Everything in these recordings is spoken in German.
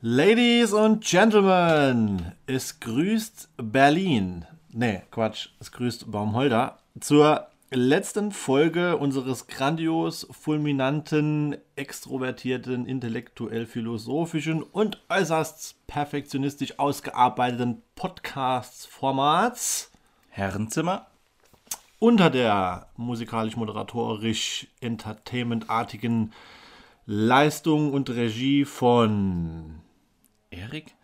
Ladies und Gentlemen, es grüßt Berlin. Nee, Quatsch, es grüßt Baumholder zur letzten Folge unseres grandios, fulminanten, extrovertierten, intellektuell-philosophischen und äußerst perfektionistisch ausgearbeiteten Podcasts-Formats Herrenzimmer. unter der musikalisch-moderatorisch entertainmentartigen Leistung und Regie von Erik?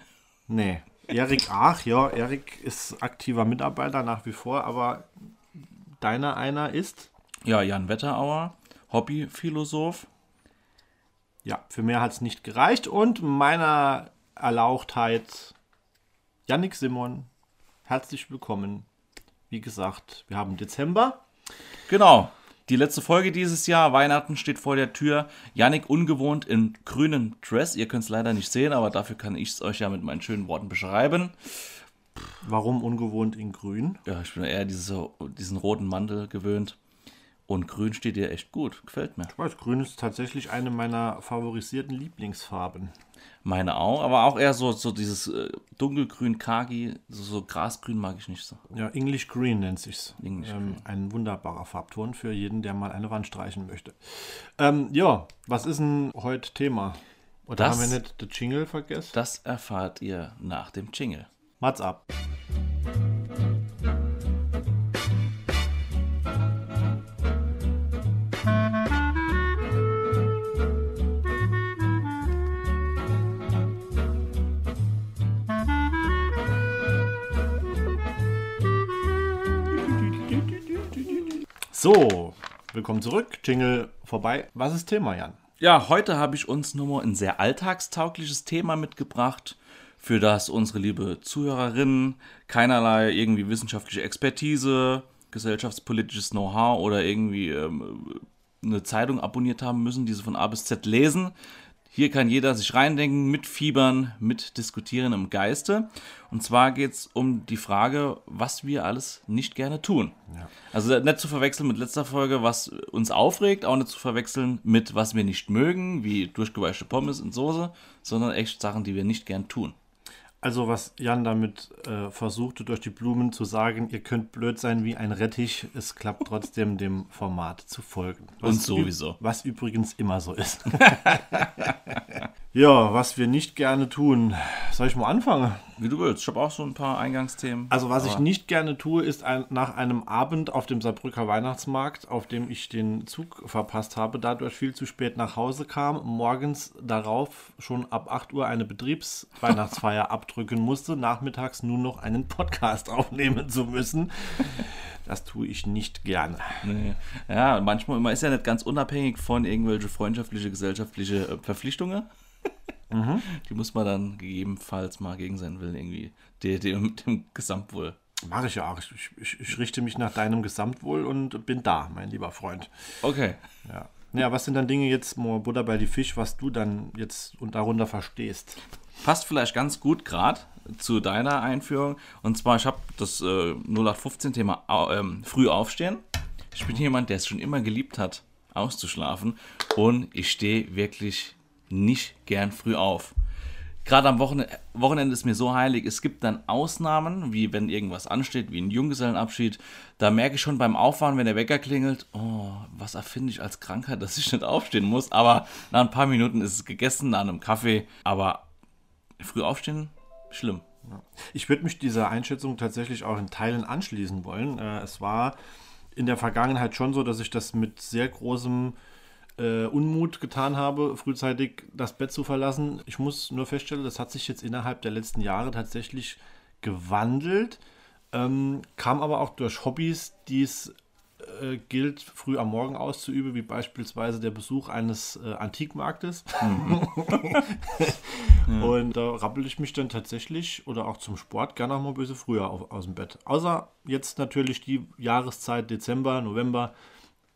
Nee, Erik Ach, ja, Erik ist aktiver Mitarbeiter nach wie vor, aber deiner einer ist, Ja, Jan Wetterauer, Hobbyphilosoph. ja, für mehr hat es nicht gereicht und meiner Erlauchtheit Yannick Simon, herzlich willkommen. Wie gesagt, wir haben Dezember. Genau. Die letzte Folge dieses Jahr, Weihnachten steht vor der Tür. Yannick ungewohnt im grünen Dress. Ihr könnt es leider nicht sehen, aber dafür kann ich es euch ja mit meinen schönen Worten beschreiben. Warum ungewohnt in grün? Ja, ich bin eher diese, diesen roten Mantel gewöhnt. Und grün steht dir echt gut. Gefällt mir. Ich weiß, grün ist tatsächlich eine meiner favorisierten Lieblingsfarben. Meine auch, aber auch eher so, so dieses äh, dunkelgrün, kagi, so, so grasgrün mag ich nicht so. Ja, English Green nennt sich's. English ähm, ein wunderbarer Farbton für jeden, der mal eine Wand streichen möchte. Ähm, ja, was ist denn heute Thema? Oder Das- haben wir nicht den Jingle vergessen? Das erfahrt ihr nach dem Jingle. Mats ab. So, willkommen zurück. Jingle vorbei. Was ist Thema, Jan? Ja, heute habe ich uns nur mal ein sehr alltagstaugliches Thema mitgebracht, für das unsere liebe Zuhörerinnen keinerlei irgendwie wissenschaftliche Expertise, gesellschaftspolitisches Know-how oder irgendwie ähm, eine Zeitung abonniert haben müssen, die sie von A bis Z lesen. Hier kann jeder sich reindenken, mitfiebern, mitdiskutieren im Geiste. Und zwar geht es um die Frage, was wir alles nicht gerne tun. Also nicht zu verwechseln mit letzter Folge, was uns aufregt, auch nicht zu verwechseln mit was wir nicht mögen, wie durchgeweichte Pommes und Soße, sondern echt Sachen, die wir nicht gern tun. Also was Jan damit äh, versuchte, durch die Blumen zu sagen, ihr könnt blöd sein wie ein Rettich, es klappt trotzdem dem Format zu folgen. Was Und sowieso. Was übrigens immer so ist. ja, was wir nicht gerne tun. Soll ich mal anfangen? Wie du willst. Ich habe auch so ein paar Eingangsthemen. Also was ich nicht gerne tue, ist ein, nach einem Abend auf dem Saarbrücker Weihnachtsmarkt, auf dem ich den Zug verpasst habe, dadurch viel zu spät nach Hause kam, morgens darauf schon ab 8 Uhr eine Betriebsweihnachtsfeier abdrücken musste, nachmittags nur noch einen Podcast aufnehmen zu müssen. Das tue ich nicht gerne. Nee. Ja, manchmal, man ist ja nicht ganz unabhängig von irgendwelche freundschaftliche, gesellschaftliche äh, Verpflichtungen. Die muss man dann gegebenenfalls mal gegen seinen Willen irgendwie dem, dem, dem Gesamtwohl. Mache ich ja auch. Ich, ich, ich richte mich nach deinem Gesamtwohl und bin da, mein lieber Freund. Okay. Ja. Ja, was sind dann Dinge jetzt, Butter bei die Fisch, was du dann jetzt und darunter verstehst? Passt vielleicht ganz gut gerade zu deiner Einführung. Und zwar, ich habe das äh, 0815-Thema au- ähm, früh aufstehen. Ich bin jemand, der es schon immer geliebt hat, auszuschlafen. Und ich stehe wirklich nicht gern früh auf. Gerade am Wochenende, Wochenende ist mir so heilig. Es gibt dann Ausnahmen, wie wenn irgendwas ansteht, wie ein Junggesellenabschied. Da merke ich schon beim Aufwachen, wenn der Wecker klingelt, oh, was erfinde ich als Krankheit, dass ich nicht aufstehen muss. Aber nach ein paar Minuten ist es gegessen, nach einem Kaffee. Aber früh aufstehen, schlimm. Ich würde mich dieser Einschätzung tatsächlich auch in Teilen anschließen wollen. Äh, es war in der Vergangenheit schon so, dass ich das mit sehr großem äh, Unmut getan habe, frühzeitig das Bett zu verlassen. Ich muss nur feststellen, das hat sich jetzt innerhalb der letzten Jahre tatsächlich gewandelt, ähm, kam aber auch durch Hobbys, die es äh, gilt, früh am Morgen auszuüben, wie beispielsweise der Besuch eines äh, Antikmarktes. Und da rappel ich mich dann tatsächlich oder auch zum Sport gerne auch mal bisschen früher auf, aus dem Bett. Außer jetzt natürlich die Jahreszeit Dezember, November,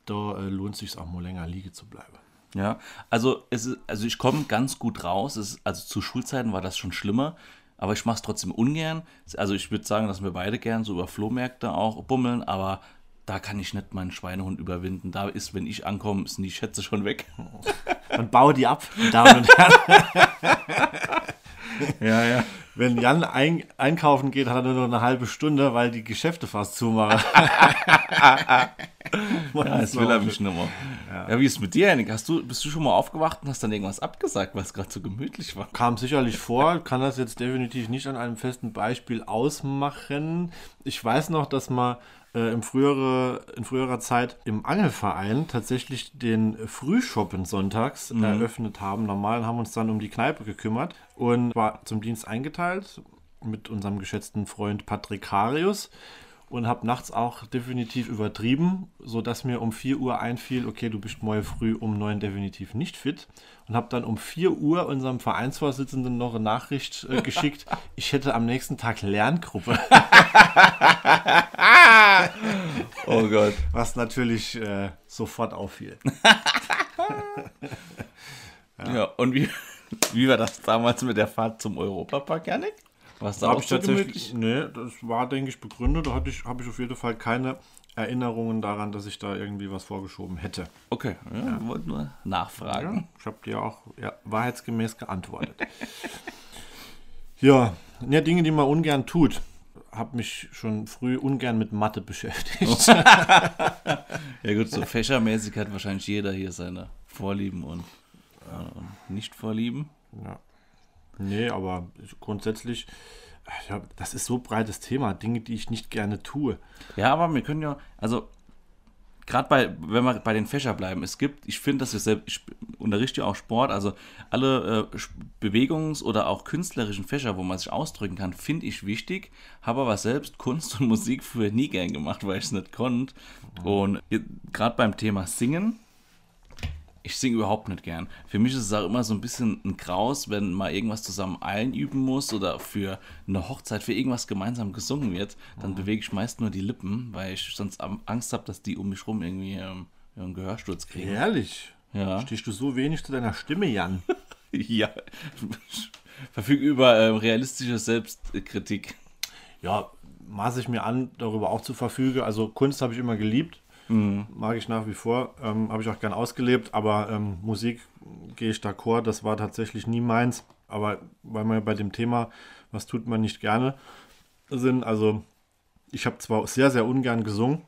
da äh, lohnt es sich auch mal länger liegen zu bleiben. Ja, also, es ist, also ich komme ganz gut raus. Ist, also zu Schulzeiten war das schon schlimmer. Aber ich mache es trotzdem ungern. Also ich würde sagen, dass wir beide gern so über Flohmärkte auch bummeln. Aber da kann ich nicht meinen Schweinehund überwinden. Da ist, wenn ich ankomme, sind die Schätze schon weg. Dann bau die ab, Damen und Herren. Ja, ja. Wenn Jan ein, einkaufen geht, hat er nur noch eine halbe Stunde, weil die Geschäfte fast zumachen. Ja, jetzt will er mich nicht mehr. Ja. wie ist es mit dir, Henning? Hast du, bist du schon mal aufgewacht und hast dann irgendwas abgesagt, weil es gerade so gemütlich war? Kam sicherlich vor, kann das jetzt definitiv nicht an einem festen Beispiel ausmachen. Ich weiß noch, dass man äh, im frühere, in früherer Zeit im Angelverein tatsächlich den Frühschoppen sonntags eröffnet haben. Normal haben uns dann um die Kneipe gekümmert und war zum Dienst eingeteilt mit unserem geschätzten Freund Patrick Karius und habe nachts auch definitiv übertrieben, sodass mir um 4 Uhr einfiel, okay, du bist morgen früh um 9 definitiv nicht fit und habe dann um 4 Uhr unserem Vereinsvorsitzenden noch eine Nachricht äh, geschickt, ich hätte am nächsten Tag Lerngruppe, Oh Gott. was natürlich äh, sofort auffiel. Ja, und wie, wie war das damals mit der Fahrt zum Europapark, Janik? Was da auch ich so tatsächlich, nee, das war, denke ich, begründet. Da hatte ich, habe ich auf jeden Fall keine Erinnerungen daran, dass ich da irgendwie was vorgeschoben hätte. Okay, ja, wollte nur nachfragen. Ja, ich habe dir auch ja, wahrheitsgemäß geantwortet. ja, ja, Dinge, die man ungern tut. Habe mich schon früh ungern mit Mathe beschäftigt. Ja gut, so fächermäßig hat wahrscheinlich jeder hier seine Vorlieben und äh, Nicht-Vorlieben. Ja. Nee, aber grundsätzlich, ja, das ist so ein breites Thema. Dinge, die ich nicht gerne tue. Ja, aber wir können ja, also gerade bei, wenn wir bei den Fächer bleiben, es gibt, ich finde, dass wir selbst, ich unterrichte ja auch Sport, also alle äh, Bewegungs- oder auch künstlerischen Fächer, wo man sich ausdrücken kann, finde ich wichtig, habe aber selbst Kunst und Musik früher nie gern gemacht, weil ich es nicht konnte. Und gerade beim Thema Singen, ich singe überhaupt nicht gern. Für mich ist es auch immer so ein bisschen ein Graus, wenn mal irgendwas zusammen einüben muss oder für eine Hochzeit für irgendwas gemeinsam gesungen wird, dann bewege ich meist nur die Lippen, weil ich sonst Angst habe, dass die um mich rum irgendwie ähm, einen Gehörsturz kriegen. Ehrlich? Ja. Stehst du so wenig zu deiner Stimme, Jan? Ja. Ich verfüge über ähm, realistische Selbstkritik. Ja, maße ich mir an, darüber auch zu verfügen. Also Kunst habe ich immer geliebt. Mag ich nach wie vor. Ähm, habe ich auch gern ausgelebt. Aber ähm, Musik gehe ich d'accord. Das war tatsächlich nie meins. Aber weil wir bei dem Thema, was tut man nicht gerne, sind, also ich habe zwar sehr, sehr ungern gesungen,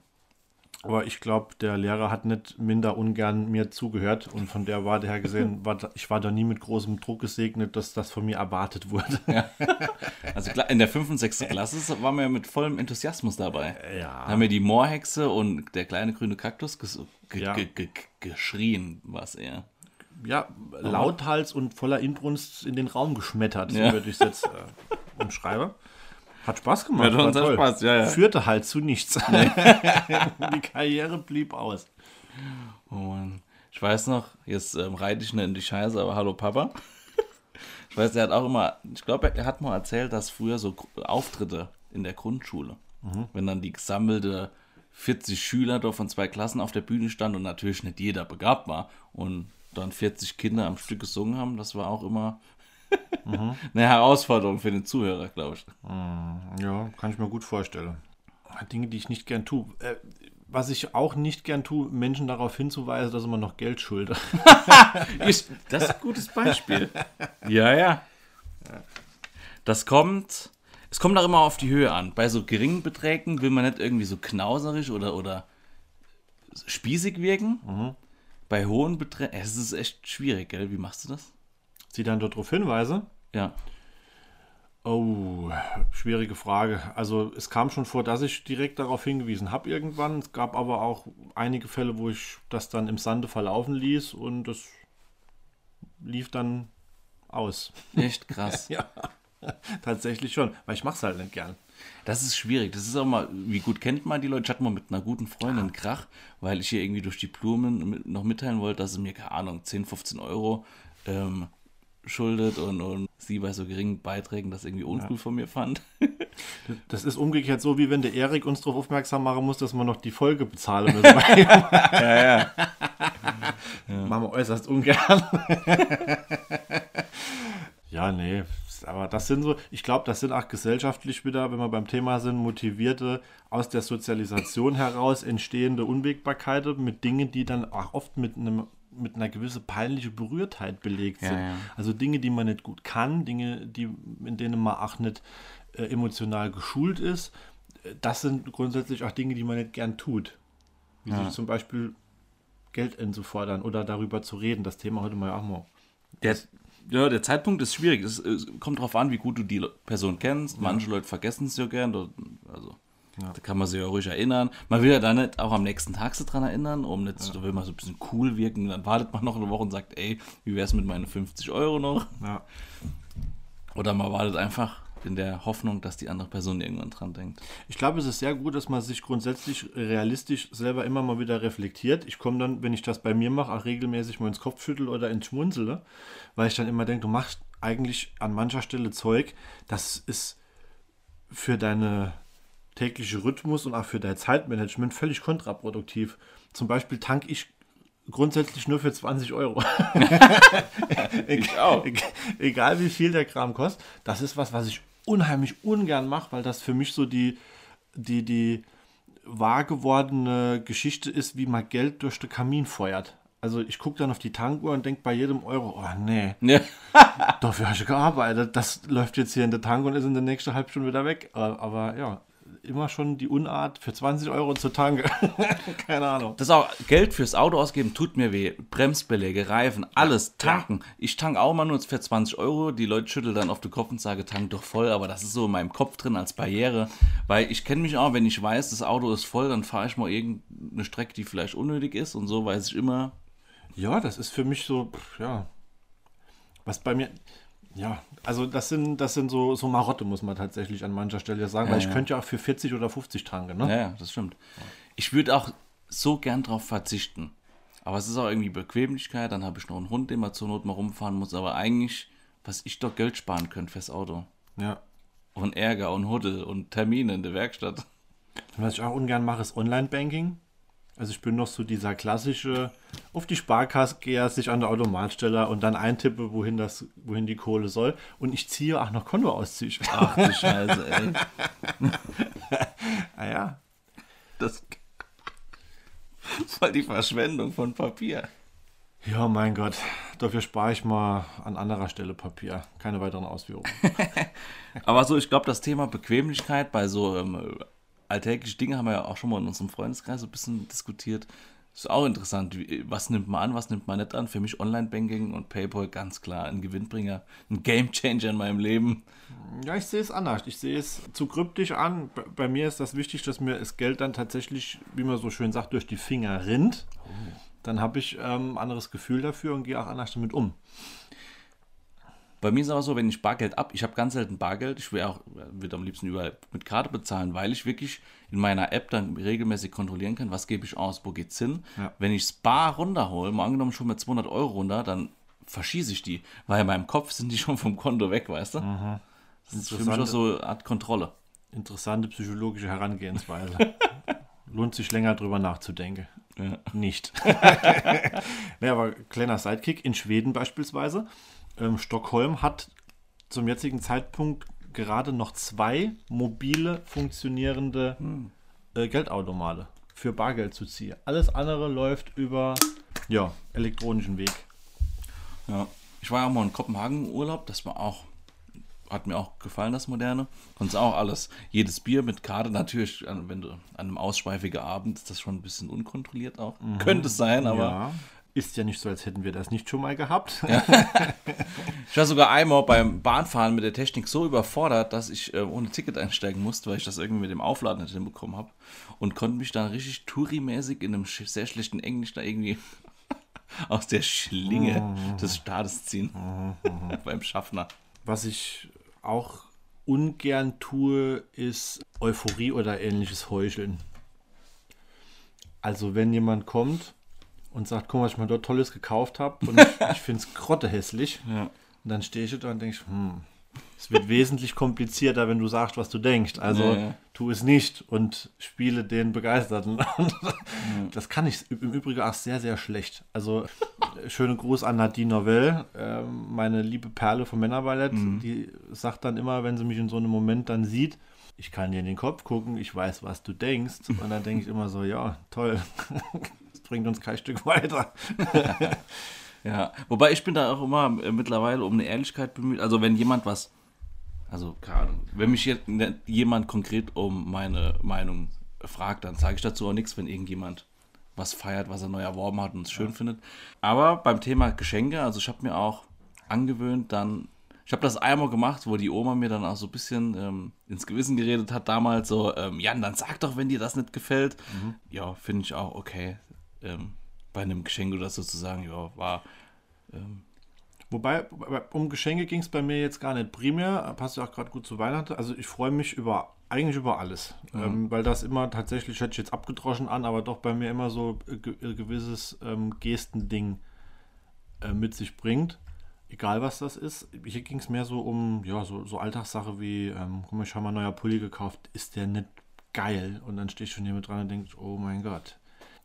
aber ich glaube, der Lehrer hat nicht minder ungern mir zugehört und von der Warte her gesehen, war, ich war da nie mit großem Druck gesegnet, dass das von mir erwartet wurde. Also klar, in der 5. und 6. Klasse waren wir ja mit vollem Enthusiasmus dabei. Ja. Da haben wir die Moorhexe und der kleine grüne Kaktus Ja. ge ge geschrien, was er. ja, lauthals und voller Inbrunst in den Raum geschmettert, Ja. würde ich es jetzt äh, umschreiben. Hat Spaß gemacht. Hat war uns toll. Spaß, ja, ja. Führte halt zu nichts. Die Karriere blieb aus. Oh Mann. Ich weiß noch, jetzt ähm, reite ich nicht in die Scheiße, aber hallo Papa. Ich weiß, er hat auch immer, ich glaube, er hat mal erzählt, dass früher so Auftritte in der Grundschule, wenn dann die gesammelte 40 Schüler da von zwei Klassen auf der Bühne stand und natürlich nicht jeder begabt war und dann 40 Kinder am Stück gesungen haben, das war auch immer eine Herausforderung für den Zuhörer, glaube ich. Ja, kann ich mir gut vorstellen. Dinge, die ich nicht gern tue. Äh, was ich auch nicht gern tue, Menschen darauf hinzuweisen, dass man noch Geld schuldet. Das ist ein gutes Beispiel. ja, ja. Das kommt. Es kommt auch immer auf die Höhe an. Bei so geringen Beträgen will man nicht irgendwie so knauserig oder, oder spießig wirken. Bei hohen Beträgen. Es ist echt schwierig, gell? Wie machst du das? Sie dann darauf hinweise. Ja. Oh, schwierige Frage. Also es kam schon vor, dass ich direkt darauf hingewiesen habe irgendwann. Es gab aber auch einige Fälle, wo ich das dann im Sande verlaufen ließ und das lief dann aus. Echt krass. Ja, tatsächlich schon, weil ich mache es halt nicht gern. Das ist schwierig. Das ist auch mal, wie gut kennt man die Leute? Ich hatte mal mit einer guten Freundin einen Krach, weil ich ihr irgendwie durch die Blumen noch mitteilen wollte, dass sie mir, keine Ahnung, 10, 15 Euro ähm, schuldet und, und sie bei so geringen Beiträgen das irgendwie uncool von mir fand. Das ist umgekehrt so, wie wenn der Erik uns darauf aufmerksam machen muss, dass wir noch die Folge bezahlen müssen. ja, ja. Machen wir äußerst ungern. ja, Ja, nee, aber das sind so, ich glaube, das sind auch gesellschaftlich wieder, wenn wir beim Thema sind, motivierte, aus der Sozialisation heraus entstehende Unwägbarkeiten mit Dingen, die dann auch oft mit einem mit einer gewissen peinlichen Berührtheit belegt sind. Ja, ja. Also Dinge, die man nicht gut kann, Dinge, die, in denen man auch nicht äh, emotional geschult ist, äh, das sind grundsätzlich auch Dinge, die man nicht gern tut. Wie sich zum Beispiel Geld einzufordern oder darüber zu reden. Das Thema heute mal auch mal. Der, ja, der Zeitpunkt ist schwierig. Es, es kommt darauf an, wie gut du die Person kennst. Manche Leute vergessen es ja gern. da- Also, da kann man sich ja ruhig erinnern. Man will ja dann nicht auch am nächsten Tag sich dran erinnern, um nicht, da will man so ein bisschen cool wirken. Dann wartet man noch eine Woche und sagt, ey, wie wär's mit meinen 50 Euro noch? Ja. Oder man wartet einfach in der Hoffnung, dass die andere Person irgendwann dran denkt. Ich glaube, es ist sehr gut, dass man sich grundsätzlich realistisch selber immer mal wieder reflektiert. Ich komme dann, wenn ich das bei mir mache, auch regelmäßig mal ins Kopfschüttel oder ins Schmunzele, weil ich dann immer denke, du machst eigentlich an mancher Stelle Zeug, das ist für deine tägliche Rhythmus und auch für dein Zeitmanagement völlig kontraproduktiv. Zum Beispiel tank ich grundsätzlich nur für 20 Euro. Ich auch. Eg- Egal wie viel der Kram kostet, das ist was, was ich unheimlich ungern mache, weil das für mich so die, die, die wahr gewordene Geschichte ist, wie man Geld durch den Kamin feuert. Also ich gucke dann auf die Tankuhr und denke bei jedem Euro, oh nee, Ja. dafür habe ich gearbeitet. Das läuft jetzt hier in der Tank und ist in der nächsten halben Stunde wieder weg. Aber, aber ja, immer schon die Unart, für 20 Euro zu tanken. Keine Ahnung. Das auch Geld fürs Auto ausgeben tut mir weh. Bremsbeläge, Reifen, alles tanken. Ich tank auch mal nur für 20 Euro. Die Leute schütteln dann auf den Kopf und sagen, tank doch voll. Aber das ist so in meinem Kopf drin als Barriere. Weil ich kenne mich auch, wenn ich weiß, das Auto ist voll, dann fahre ich mal irgendeine Strecke, die vielleicht unnötig ist. Und so weiß ich immer, Ja, das ist für mich so, ja. Was bei mir, ja, also das sind, das sind so, so Marotte, muss man tatsächlich an mancher Stelle sagen, weil ich ja. könnte ja auch für 40 oder 50 tanken, ne? Ja, ja, das stimmt. Ich würde auch so gern drauf verzichten. Aber es ist auch irgendwie Bequemlichkeit. Dann habe ich noch einen Hund, den man zur Not mal rumfahren muss. Aber eigentlich, was ich doch Geld sparen könnte fürs Auto. Ja. Und Ärger und Huddel und Termine in der Werkstatt. Und was ich auch ungern mache, ist Online-Banking. Also ich bin noch so dieser klassische, auf die Sparkasse gehe, sich an der Automatsteller und dann eintippe, wohin, das, wohin die Kohle soll. Und ich ziehe auch noch Kontoauszüge. Ach du Scheiße, ey. ah ja. Das voll die Verschwendung von Papier. Ja, mein Gott. Dafür spare ich mal an anderer Stelle Papier. Keine weiteren Ausführungen. Aber so, ich glaube, das Thema Bequemlichkeit bei so ähm, alltäglichen Dingen haben wir ja auch schon mal in unserem Freundeskreis so ein bisschen diskutiert. Ist auch interessant. Was nimmt man an, was nimmt man nicht an? Für mich Online-Banking und PayPal ganz klar ein Gewinnbringer, ein Gamechanger in meinem Leben. Ja, ich sehe es anders. Ich sehe es zu kryptisch an. Bei- mir ist das wichtig, dass mir das Geld dann tatsächlich, wie man so schön sagt, durch die Finger rinnt. Dann habe ich ähm, ein anderes Gefühl dafür und gehe auch anders damit um. Bei mir ist aber so, wenn ich Bargeld ab, ich habe ganz selten Bargeld, ich will auch, würde am liebsten überall mit Karte bezahlen, weil ich wirklich in meiner App dann regelmäßig kontrollieren kann, was gebe ich aus, wo geht's hin. Ja. Wenn ich das Bar runterhole, mal angenommen schon mit 200 Euro runter, dann verschieße ich die, weil in meinem Kopf sind die schon vom Konto weg, weißt du? Das ist für mich auch so eine Art Kontrolle. Interessante psychologische Herangehensweise. Lohnt sich länger drüber nachzudenken. Ja. Nicht. naja, aber kleiner Sidekick. In Schweden beispielsweise. Ähm, Stockholm hat zum jetzigen Zeitpunkt gerade noch zwei mobile funktionierende äh, Geldautomate für Bargeld zu ziehen. Alles andere läuft über ja, elektronischen Weg. Ja. Ich war ja auch mal in Kopenhagen im Urlaub, das war auch, hat mir auch gefallen, das Moderne. Konntest auch alles, jedes Bier mit Karte, natürlich, wenn du an einem ausschweifigen Abend, ist das schon ein bisschen unkontrolliert auch. Könnte es sein, aber ja. Ist ja nicht so, als hätten wir das nicht schon mal gehabt. ich war sogar einmal beim Bahnfahren mit der Technik so überfordert, dass ich äh, ohne Ticket einsteigen musste, weil ich das irgendwie mit dem Aufladen nicht hinbekommen habe. Und konnte mich dann richtig Touri-mäßig in einem sehr schlechten Englisch da irgendwie aus der Schlinge des Staates ziehen. beim Schaffner. Was ich auch ungern tue, ist Euphorie oder ähnliches Heucheln. Also wenn jemand kommt und sagt, guck mal, was ich mal dort Tolles gekauft habe und ich, ich finde es grottehässlich, Ja. und dann stehe ich da und denke, hm, Es wird wesentlich komplizierter, wenn du sagst, was du denkst. Also Ja, ja. tu es nicht und spiele den Begeisterten. Das kann ich im Übrigen auch sehr, sehr schlecht. Also schönen Gruß an Nadine Novell, ähm, meine liebe Perle vom Männerballett. Die sagt dann immer, wenn sie mich in so einem Moment dann sieht, ich kann dir in den Kopf gucken, ich weiß, was du denkst. Und dann denke ich immer so, ja, toll. Bringt uns kein Stück weiter. Ja, wobei ich bin da auch immer äh, mittlerweile um eine Ehrlichkeit bemüht. Also wenn jemand was, also keine Ahnung, wenn mich jetzt ne- jemand konkret um meine Meinung fragt, dann sage ich dazu auch nichts, wenn irgendjemand was feiert, was er neu erworben hat und es schön findet. Aber beim Thema Geschenke, also ich habe mir auch angewöhnt, dann, ich habe das einmal gemacht, wo die Oma mir dann auch so ein bisschen ähm, ins Gewissen geredet hat, damals so, ähm, Jan, dann sag doch, wenn dir das nicht gefällt. Ja, finde ich auch okay. Ähm, bei einem Geschenk oder sozusagen, ja, war Wobei, um Geschenke ging es bei mir jetzt gar nicht primär. Passt ja auch gerade gut zu Weihnachten. Also ich freue mich über eigentlich über alles. Ähm, weil das immer tatsächlich, hört sich jetzt abgedroschen an, aber doch bei mir immer so äh, ge äh, gewisses ähm, Gestending äh, mit sich bringt. Egal was das ist. Hier ging es mehr so um, ja, so, so Alltagssache wie, ähm, guck mal, ich habe mal einen neuer Pulli gekauft, ist der nicht geil? Und dann stehe ich schon hier mit dran und denke, oh mein Gott,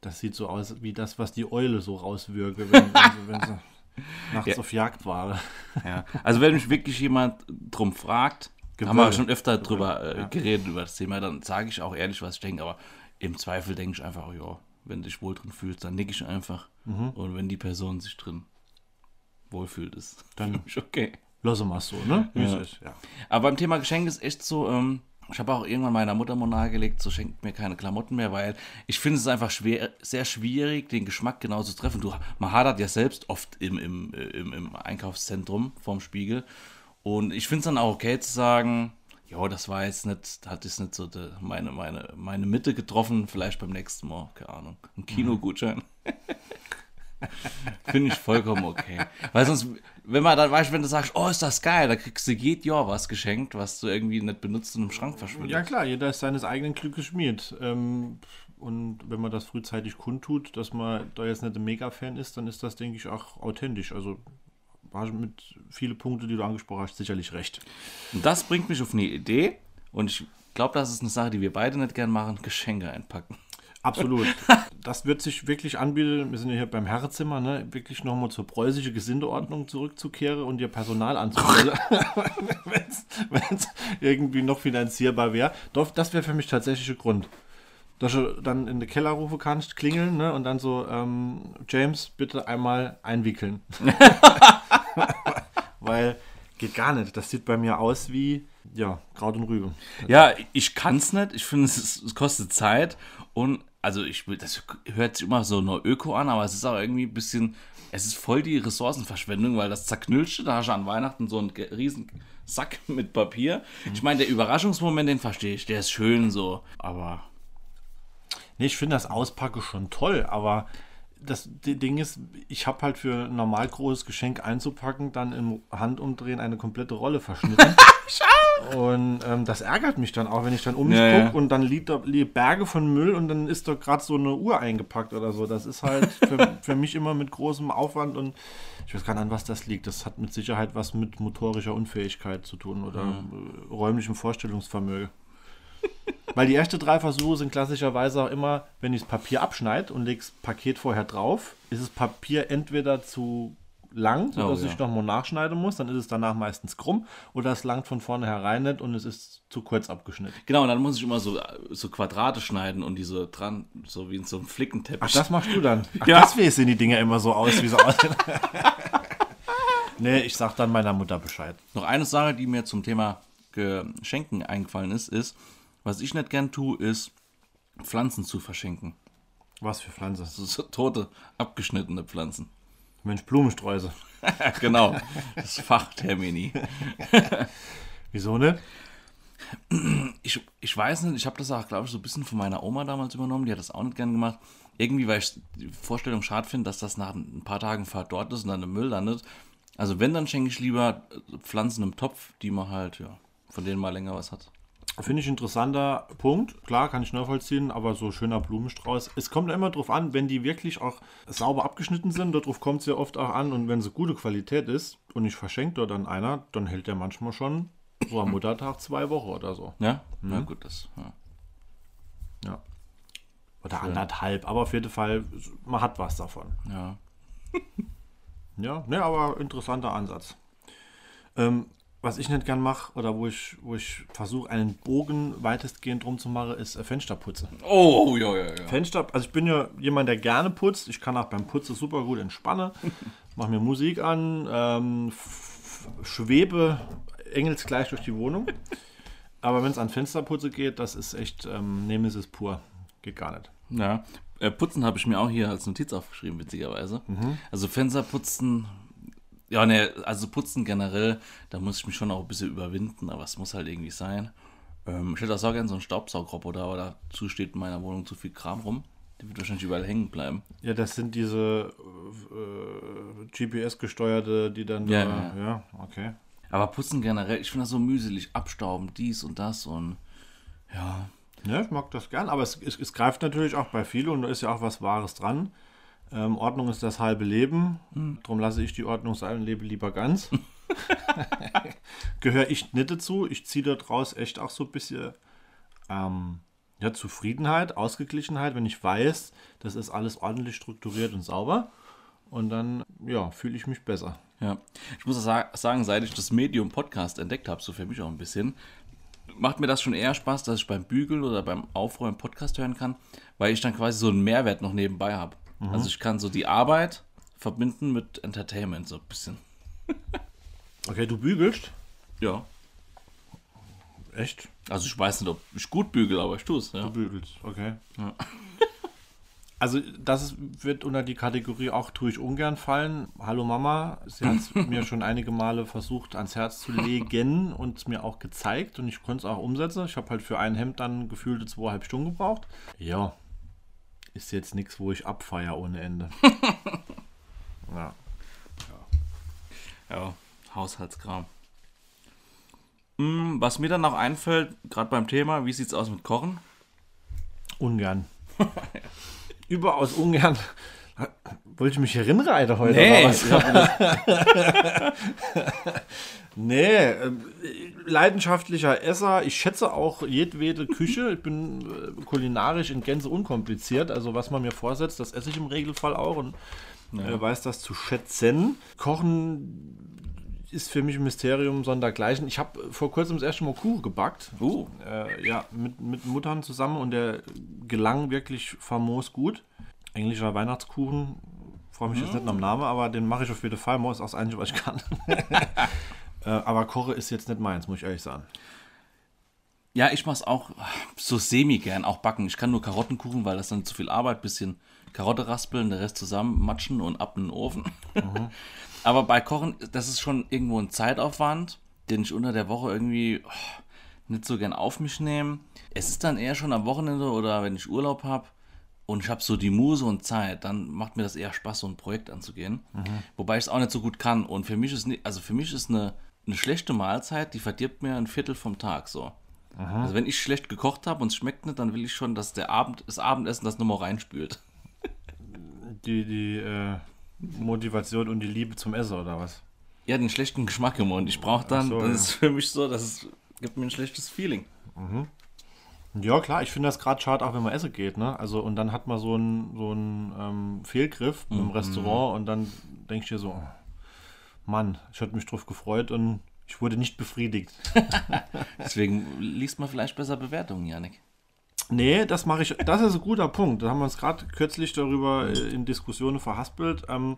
das sieht so aus wie das, was die Eule so rauswirke, wenn, wenn, sie, wenn sie nachts Ja. auf Jagd war. Ja, also wenn mich wirklich jemand drum fragt, haben Gewürge. wir schon öfter drüber äh, ja. geredet über das Thema, dann sage ich auch ehrlich, was ich denke, aber im Zweifel denke ich einfach, ja, wenn du dich wohl drin fühlst, dann nick ich einfach. Mhm. Und wenn die Person sich drin wohlfühlt, ist Dann- okay. Lass mal so, ne? Wie Ja. es ist, ja. Aber beim Thema Geschenk ist echt so, ähm, ich habe auch irgendwann meiner Mutter mal nahegelegt, so schenkt mir keine Klamotten mehr, weil ich finde es einfach schwer, sehr schwierig, den Geschmack genau zu treffen. Du, man hadert ja selbst oft im, im, im, im Einkaufszentrum vorm Spiegel. Und ich finde es dann auch okay zu sagen, ja, das war jetzt nicht, hat jetzt nicht so de, meine, meine, meine Mitte getroffen, vielleicht beim nächsten Mal, keine Ahnung. Ein Kinogutschein. Finde ich vollkommen okay. Weil sonst, wenn man dann, weißt du, wenn du sagst, oh, ist das geil, da kriegst du jedes Jahr was geschenkt, was du irgendwie nicht benutzt und im Schrank verschwindet. Ja klar, jeder ist seines eigenen Glückes Schmied. Ähm, und wenn man das frühzeitig kundtut, dass man da jetzt nicht ein Mega-Fan ist, dann ist das, denke ich, auch authentisch. Also war mit viele Punkte, die du angesprochen hast, sicherlich recht. Und das bringt mich auf eine Idee und ich glaube, das ist eine Sache, die wir beide nicht gern machen, Geschenke einpacken. Absolut. Das wird sich wirklich anbieten, wir sind ja hier beim Herrezimmer, ne, wirklich nochmal zur preußischen Gesindeordnung zurückzukehren und ihr Personal anzustellen, wenn es irgendwie noch finanzierbar wäre. Doch, das wäre für mich tatsächlich ein Grund. Dass du dann in den Keller rufen kannst, klingeln, ne, und dann so, ähm, James, bitte einmal einwickeln. Weil geht gar nicht. Das sieht bei mir aus wie, ja, Kraut und Rübe. Ja, ich kann es nicht. Ich finde, es, es kostet Zeit und also ich das hört sich immer so nur Öko an, aber es ist auch irgendwie ein bisschen, es ist voll die Ressourcenverschwendung, weil das zerknülschte, da hast du an Weihnachten so einen riesen Sack mit Papier. Ich meine, der Überraschungsmoment, den verstehe ich, der ist schön so, aber Nee, ich finde das Auspacke schon toll, aber das Ding ist, ich habe halt für ein normal großes Geschenk einzupacken, dann im Handumdrehen eine komplette Rolle verschnitten. und ähm, das ärgert mich dann auch, wenn ich dann um mich Ja, gucke ja. und dann liegt da liegen Berge von Müll und dann ist da gerade so eine Uhr eingepackt oder so. Das ist halt für, für mich immer mit großem Aufwand und ich weiß gar nicht, an was das liegt. Das hat mit Sicherheit was mit motorischer Unfähigkeit zu tun oder äh, räumlichem Vorstellungsvermögen. Weil die ersten drei Versuche sind klassischerweise auch immer, wenn ich das Papier abschneide und lege das Paket vorher drauf, ist das Papier entweder zu lang, sodass Oh, ja. ich nochmal nachschneiden muss, dann ist es danach meistens krumm, oder es langt von vorne herein nicht und es ist zu kurz abgeschnitten. genau, und dann muss ich immer so, so Quadrate schneiden und diese dran, so wie in so einem Flickenteppich. Ach, das machst du dann. Ach, Ja. deswegen sehen die Dinger immer so aus, wie sie aussehen. nee, ich sag dann meiner Mutter Bescheid. Noch eine Sache, die mir zum Thema Geschenken eingefallen ist, ist, was ich nicht gern tue, ist Pflanzen zu verschenken. Was für Pflanze? So, so tote, abgeschnittene Pflanzen. Mensch, Blumensträuße. genau, das Fachtermini. Wieso ne? Ich, ich weiß nicht, ich habe das auch, glaube ich, so ein bisschen von meiner Oma damals übernommen, die hat das auch nicht gern gemacht. Irgendwie, weil ich die Vorstellung schade finde, dass das nach ein paar Tagen verdorrt ist und dann im Müll landet. Also wenn, dann schenke ich lieber Pflanzen im Topf, die man halt, ja, von denen mal länger was hat. Finde ich interessanter Punkt. Klar, kann ich nachvollziehen, aber so schöner Blumenstrauß. Es kommt immer drauf an, wenn die wirklich auch sauber abgeschnitten sind, darauf kommt es ja oft auch an. Und wenn sie gute Qualität ist und ich verschenke dort dann einer, dann hält der manchmal schon So am Muttertag zwei Wochen oder so. Ja? Na gut, das. Ja. Ja. Oder anderthalb, aber auf jeden Fall, man hat was davon. ja. Ja, ne, aber interessanter Ansatz. Ähm, was ich nicht gern mache oder wo ich, wo ich versuche, einen Bogen weitestgehend drum zu machen, ist äh, Fensterputzen. Oh, ja, ja, ja. Fenster, also ich bin ja jemand, der gerne putzt. Ich kann auch beim Putzen super gut entspannen. Mache mir Musik an, ähm, schwebe engelsgleich durch die Wohnung. Aber wenn es an Fensterputze geht, das ist echt ähm, Nemesis pur. Geht gar nicht. Ja, äh, putzen habe ich mir auch hier als Notiz aufgeschrieben, witzigerweise. Also Fenster putzen, ja, ne, also putzen generell, da muss ich mich schon auch ein bisschen überwinden, aber es muss halt irgendwie sein. Ähm, ich hätte auch so gerne so einen Staubsaugroboter, aber dazu steht in meiner Wohnung zu viel Kram rum. Der wird wahrscheinlich überall hängen bleiben. Ja, das sind diese äh, GPS-gesteuerte, die dann. Ja, da- ja. ja, okay. Aber putzen generell, ich finde das so mühselig, abstauben, dies und das und ja, Ja, ich mag das gern, aber es, es, es greift natürlich auch bei vielen und da ist ja auch was Wahres dran. Ähm, Ordnung ist das halbe Leben. Darum lasse ich die Ordnung sein und lebe lieber ganz. Gehöre ich nicht dazu. Ich ziehe da draus echt auch so ein bisschen ähm, ja, Zufriedenheit, Ausgeglichenheit, wenn ich weiß, das ist alles ordentlich strukturiert und sauber. Und dann, ja, fühle ich mich besser. Ja, ich muss sagen, seit ich das Medium Podcast entdeckt habe, so für mich auch ein bisschen, macht mir das schon eher Spaß, dass ich beim Bügeln oder beim Aufräumen Podcast hören kann, weil ich dann quasi so einen Mehrwert noch nebenbei habe. Also ich kann so die Arbeit verbinden mit Entertainment so ein bisschen. Okay, du bügelst? Ja. Echt? Also ich weiß nicht, ob ich gut bügel, aber ich tue es. Ja. Du bügelst, okay. Also das wird unter die Kategorie auch tue ich ungern fallen. Hallo Mama, sie hat es mir schon einige Male versucht ans Herz zu legen und es mir auch gezeigt und ich konnte es auch umsetzen. Ich habe halt für ein Hemd dann gefühlte zweieinhalb Stunden gebraucht. Ja, ist jetzt nichts, wo ich abfeier ohne Ende. ja. Ja, Haushaltskram. Hm, Was mir dann noch einfällt, gerade beim Thema, wie sieht's aus mit Kochen? Ungern. Überaus ungern. Wollte ich mich hinreiten heute? Nee? Nee, ähm, leidenschaftlicher Esser. Ich schätze auch jedwede Küche. Ich bin äh, kulinarisch in Gänze unkompliziert. Also was man mir vorsetzt, das esse ich im Regelfall auch und äh, weiß das zu schätzen. Kochen ist für mich ein Mysterium sondergleichen. Ich habe vor kurzem das erste Mal Kuchen gebackt. Uh. Äh, ja, mit, mit Muttern zusammen und der gelang wirklich famos gut. Englischer Weihnachtskuchen. Freue mich jetzt nicht am Namen, aber den mache ich auf jeden Fall. Mo ist auch das Einzige, was ich kann. Äh, aber Koche ist jetzt nicht meins, muss ich ehrlich sagen. Ja, ich mach's auch so semi gern, auch backen. Ich kann nur Karottenkuchen, weil das dann zu viel Arbeit, bisschen Karotte raspeln, der Rest zusammen matschen und ab in den Ofen. Aber bei Kochen, das ist schon irgendwo ein Zeitaufwand, den ich unter der Woche irgendwie oh, nicht so gern auf mich nehme. Es ist dann eher schon am Wochenende oder wenn ich Urlaub habe und ich habe so die Muse und Zeit, dann macht mir das eher Spaß, so ein Projekt anzugehen. Wobei ich es auch nicht so gut kann. Und für mich ist, also für mich ist eine, eine schlechte Mahlzeit, die verdirbt mir ein Viertel vom Tag so. Also wenn ich schlecht gekocht habe und es schmeckt nicht, dann will ich schon, dass der Abend, das Abendessen das nochmal reinspült. Die, die äh, Motivation und die Liebe zum Essen oder was? Ja, den schlechten Geschmack im Mund. Ich brauche dann, so, das ja. ist für mich so, das ist, gibt mir ein schlechtes Feeling. Ja, klar, ich finde das gerade schade, auch wenn man essen geht, ne? Also, und dann hat man so einen so einen, ähm, Fehlgriff im Restaurant und dann denke ich dir so, oh, Mann, ich hatte mich drauf gefreut und ich wurde nicht befriedigt. Deswegen liest man vielleicht besser Bewertungen, Janik. Nee, das mache ich. Das ist ein guter Punkt. Da haben wir uns gerade kürzlich darüber äh, in Diskussionen verhaspelt. Ähm,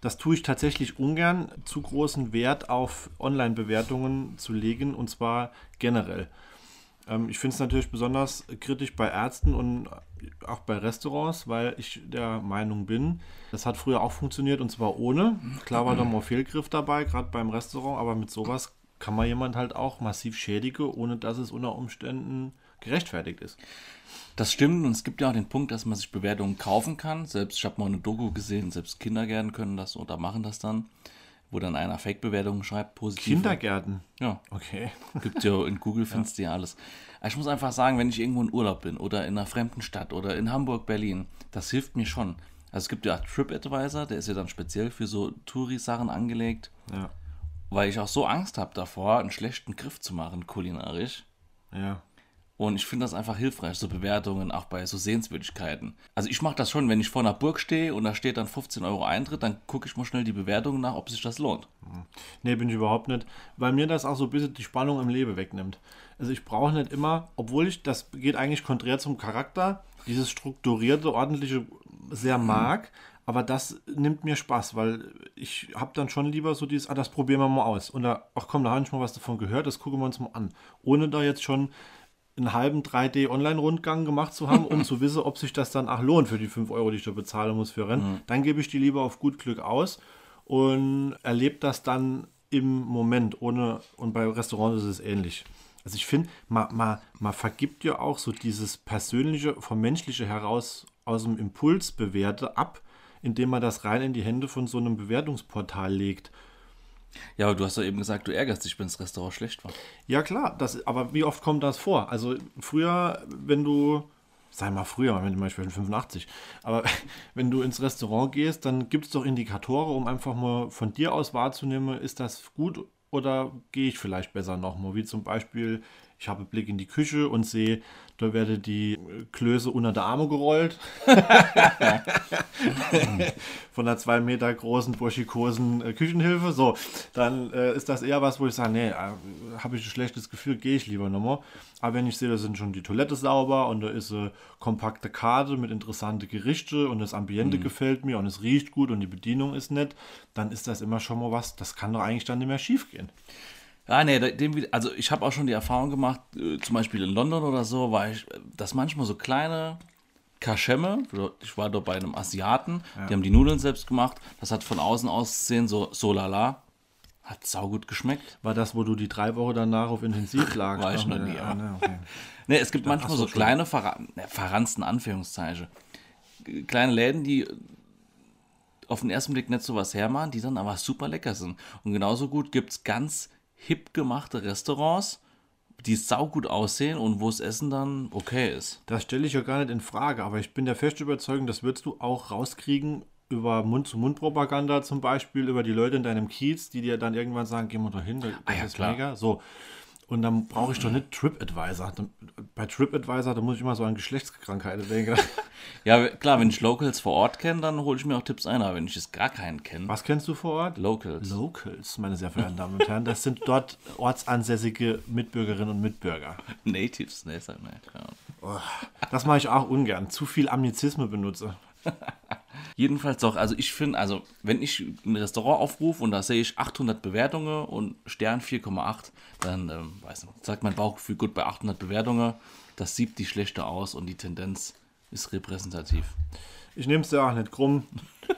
das tue ich tatsächlich ungern, zu großen Wert auf Online-Bewertungen zu legen und zwar generell. Ähm, ich finde es natürlich besonders kritisch bei Ärzten und auch bei Restaurants, weil ich der Meinung bin, das hat früher auch funktioniert und zwar ohne. Klar war da mal Fehlgriff dabei, gerade beim Restaurant, aber mit sowas kann man jemand halt auch massiv schädigen, ohne dass es unter Umständen gerechtfertigt ist. Das stimmt und es gibt ja auch den Punkt, dass man sich Bewertungen kaufen kann. Selbst ich habe mal eine Doku gesehen, selbst Kindergärten können das oder machen das dann, wo dann einer Fake-Bewertungen schreibt, positiv. Kindergärten. Ja, Okay. gibt ja in Google findest du ja alles. Aber ich muss einfach sagen, wenn ich irgendwo in Urlaub bin oder in einer fremden Stadt oder in Hamburg, Berlin, das hilft mir schon. Also es gibt ja TripAdvisor, der ist ja dann speziell für so Touri-Sachen angelegt. Ja. weil ich auch so Angst habe davor, einen schlechten Griff zu machen, kulinarisch. Ja. Und ich finde das einfach hilfreich, so Bewertungen auch bei so Sehenswürdigkeiten. Also ich mache das schon, wenn ich vor einer Burg stehe und da steht dann 15 Euro Eintritt, dann gucke ich mal schnell die Bewertungen nach, ob sich das lohnt. Nee, bin ich überhaupt nicht. Weil mir das auch so ein bisschen die Spannung im Leben wegnimmt. Also ich brauche nicht immer, obwohl ich, das geht eigentlich konträr zum Charakter, dieses strukturierte, ordentliche sehr mag, aber das nimmt mir Spaß, weil ich habe dann schon lieber so dieses, ah, das probieren wir mal aus. Und da, ach komm, da habe ich mal was davon gehört, das gucken wir uns mal an. Ohne da jetzt schon einen halben 3D-Online-Rundgang gemacht zu haben, um zu wissen, ob sich das dann auch lohnt für die 5 Euro, die ich da bezahlen muss für Rennen. Dann gebe ich die lieber auf gut Glück aus und erlebe das dann im Moment, ohne, und bei Restaurants ist es ähnlich. Also ich finde, man, man, man vergibt ja auch so dieses persönliche, vom menschliche heraus aus dem Impuls bewährte ab, indem man das rein in die Hände von so einem Bewertungsportal legt. Ja, aber du hast doch eben gesagt, du ärgerst dich, wenn das Restaurant schlecht war. Ja, klar, das, aber wie oft kommt das vor? Also früher, wenn du, sei mal früher, wenn du Beispiel 85, aber wenn du ins Restaurant gehst, dann gibt es doch Indikatoren, um einfach mal von dir aus wahrzunehmen, ist das gut oder gehe ich vielleicht besser nochmal? Wie zum Beispiel, ich habe einen Blick in die Küche und sehe, da werde die Klöße unter der Arme gerollt. Von einer zwei Meter großen, burschikosen äh, Küchenhilfe. So, dann äh, ist das eher was, wo ich sage, nee, äh, habe ich ein schlechtes Gefühl, gehe ich lieber nochmal. Aber wenn ich sehe, da sind schon die Toilette sauber und da ist eine kompakte Karte mit interessanten Gerichte und das Ambiente gefällt mir und es riecht gut und die Bedienung ist nett, dann ist das immer schon mal was, das kann doch eigentlich dann nicht mehr schief gehen. Ja, nee, dem, also ich habe auch schon die Erfahrung gemacht, äh, zum Beispiel in London oder so, war ich, dass manchmal so kleine Kaschemme, ich war dort bei einem Asiaten, die haben die Nudeln selbst gemacht, das hat von außen aussehen so, so lala, hat saugut geschmeckt. War das, wo du die drei Wochen danach auf Intensiv lagst? War ich noch nie, ja, aber- ne, okay. Ne, es gibt manchmal ach so, so kleine Verra ne, verransten Anführungszeichen. Kleine Läden, die auf den ersten Blick nicht so was hermachen, die dann aber super lecker sind. Und genauso gut gibt es ganz hip gemachte Restaurants, die saugut aussehen und wo das Essen dann okay ist. Das stelle ich ja gar nicht in Frage, aber ich bin der festen Überzeugung, das wirst du auch rauskriegen über Mund-zu-Mund-Propaganda zum Beispiel, über die Leute in deinem Kiez, die dir dann irgendwann sagen, geh mal da hin, das Ah ja, ist klar. mega. So. Und dann brauche ich doch nicht TripAdvisor. Bei TripAdvisor, da muss ich immer so an Geschlechtskrankheiten denken. Ja, klar, wenn ich Locals vor Ort kenne, dann hole ich mir auch Tipps ein, aber wenn ich jetzt gar keinen kenne, Was kennst du vor Ort? Locals. Locals, meine sehr verehrten Damen und Herren. Das sind dort ortsansässige Mitbürgerinnen und Mitbürger. Natives, ne, sag mal. Ja. Das mache ich auch ungern. Zu viel Amnizisme benutze. Jedenfalls doch, also ich finde, also wenn ich ein Restaurant aufrufe und da sehe ich 800 Bewertungen und Stern 4,8, dann ähm, weiß nicht, sagt mein Bauchgefühl gut bei 800 Bewertungen, das sieht die schlechte aus und die Tendenz ist repräsentativ. Ich nehme es ja auch nicht krumm.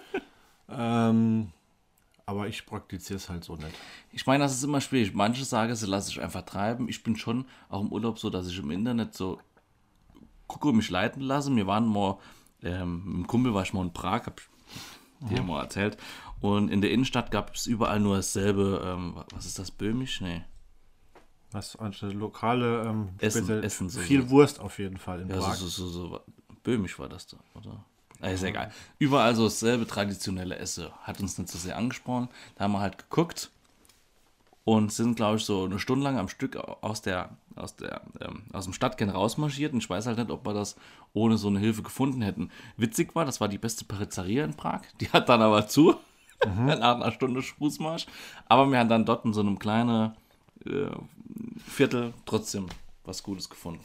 ähm, aber ich praktiziere es halt so nicht. Ich meine, das ist immer schwierig. Manche sagen, sie lassen sich einfach treiben. Ich bin schon auch im Urlaub so, dass ich im Internet so gucke, mich leiten lasse. Wir waren mal, ähm, mit einem Kumpel war ich mal in Prag, hab ich dir mal erzählt. Und in der Innenstadt gab es überall nur dasselbe, ähm, was ist das, Böhmisch? Nee. Was also lokale ähm, Essen- speziell- Essen so- viel so. Wurst auf jeden Fall in Ja, Prag. so, so, so, Böhmisch war das da, oder? Ah, ist egal. Überall so dasselbe traditionelle Essen. Hat uns nicht so sehr angesprochen. Da haben wir halt geguckt und sind, glaube ich, so eine Stunde lang am Stück aus der, aus der, ähm, aus dem Stadtkern rausmarschiert. Und ich weiß halt nicht, ob wir das ohne so eine Hilfe gefunden hätten. Witzig war, das war die beste Pizzeria in Prag. Die hat dann aber zu. nach einer Stunde Fußmarsch. Aber wir haben dann dort in so einem kleinen äh, Viertel trotzdem was Gutes gefunden.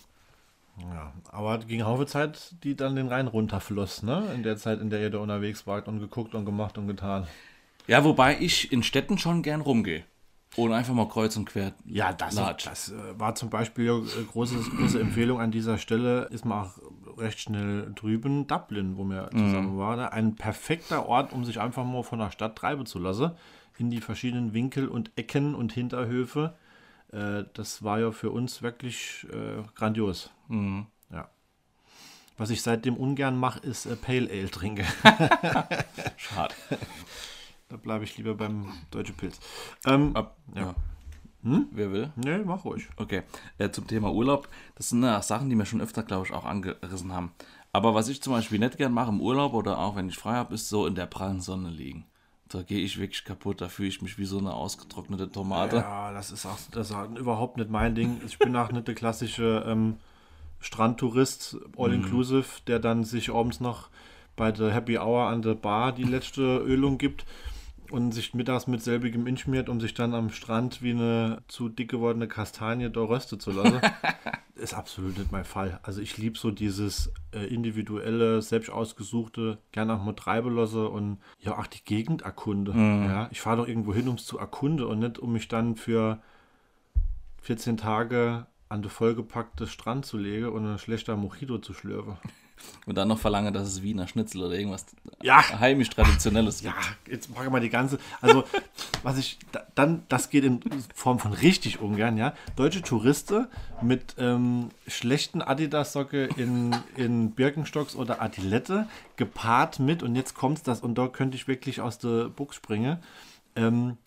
Ja, aber ging Haufe Zeit, die dann den Rhein runterfloss, ne? In der Zeit, in der ihr da unterwegs wart und geguckt und gemacht und getan. Ja, wobei ich in Städten schon gern rumgehe. Ohne einfach mal kreuz und quer. Ja, das, das äh, war zum Beispiel äh, großes, große Empfehlung an dieser Stelle, ist man auch recht schnell drüben, Dublin, wo wir zusammen waren. ne? Ein perfekter Ort, um sich einfach mal von der Stadt treiben zu lassen, in die verschiedenen Winkel und Ecken und Hinterhöfe. Äh, das war ja für uns wirklich grandios. Ja. Was ich seitdem ungern mache, ist Pale Ale trinken. Schade. Da bleibe ich lieber beim Deutsche Pilz. Ähm, Ab, Ja. ja. Wer will? nee, mach ruhig. Okay. Äh, zum Thema Urlaub. Das sind ja Sachen, die wir schon öfter, glaube ich, auch angerissen haben. Aber was ich zum Beispiel nicht gern mache im Urlaub oder auch wenn ich frei habe, ist so in der prallen Sonne liegen. da gehe ich wirklich kaputt, da fühle ich mich wie so eine ausgetrocknete Tomate. Ja, das ist auch das ist überhaupt nicht mein Ding. Ich bin auch nicht der klassische ähm, Strandtourist, all-inclusive, der dann sich abends noch bei der Happy Hour an der Bar die letzte Ölung gibt und sich mittags mit selbigem inschmiert, um sich dann am Strand wie eine zu dick gewordene Kastanie da rösten zu lassen. ist absolut nicht mein Fall. Also ich liebe so dieses äh, individuelle, selbst ausgesuchte, gerne auch mal Treibelasse und ja auch die Gegend erkunde. Ja, ich fahre doch irgendwo hin, um es zu erkunden und nicht um mich dann für 14 Tage an den vollgepackten Strand zu legen und ein schlechter Mojito zu schlürfen. Und dann noch verlange, dass es Wiener Schnitzel oder irgendwas Ja. heimisch Traditionelles Ja, gibt. jetzt mache ich mal die ganze. Also, was ich da- dann, das geht in Form von richtig ungern, ja. Deutsche Touristen mit ähm, schlechten Adidas-Socke in, in Birkenstocks oder Adilette, gepaart mit, und jetzt kommt's das, und da könnte ich wirklich aus der Buchs springen, ähm,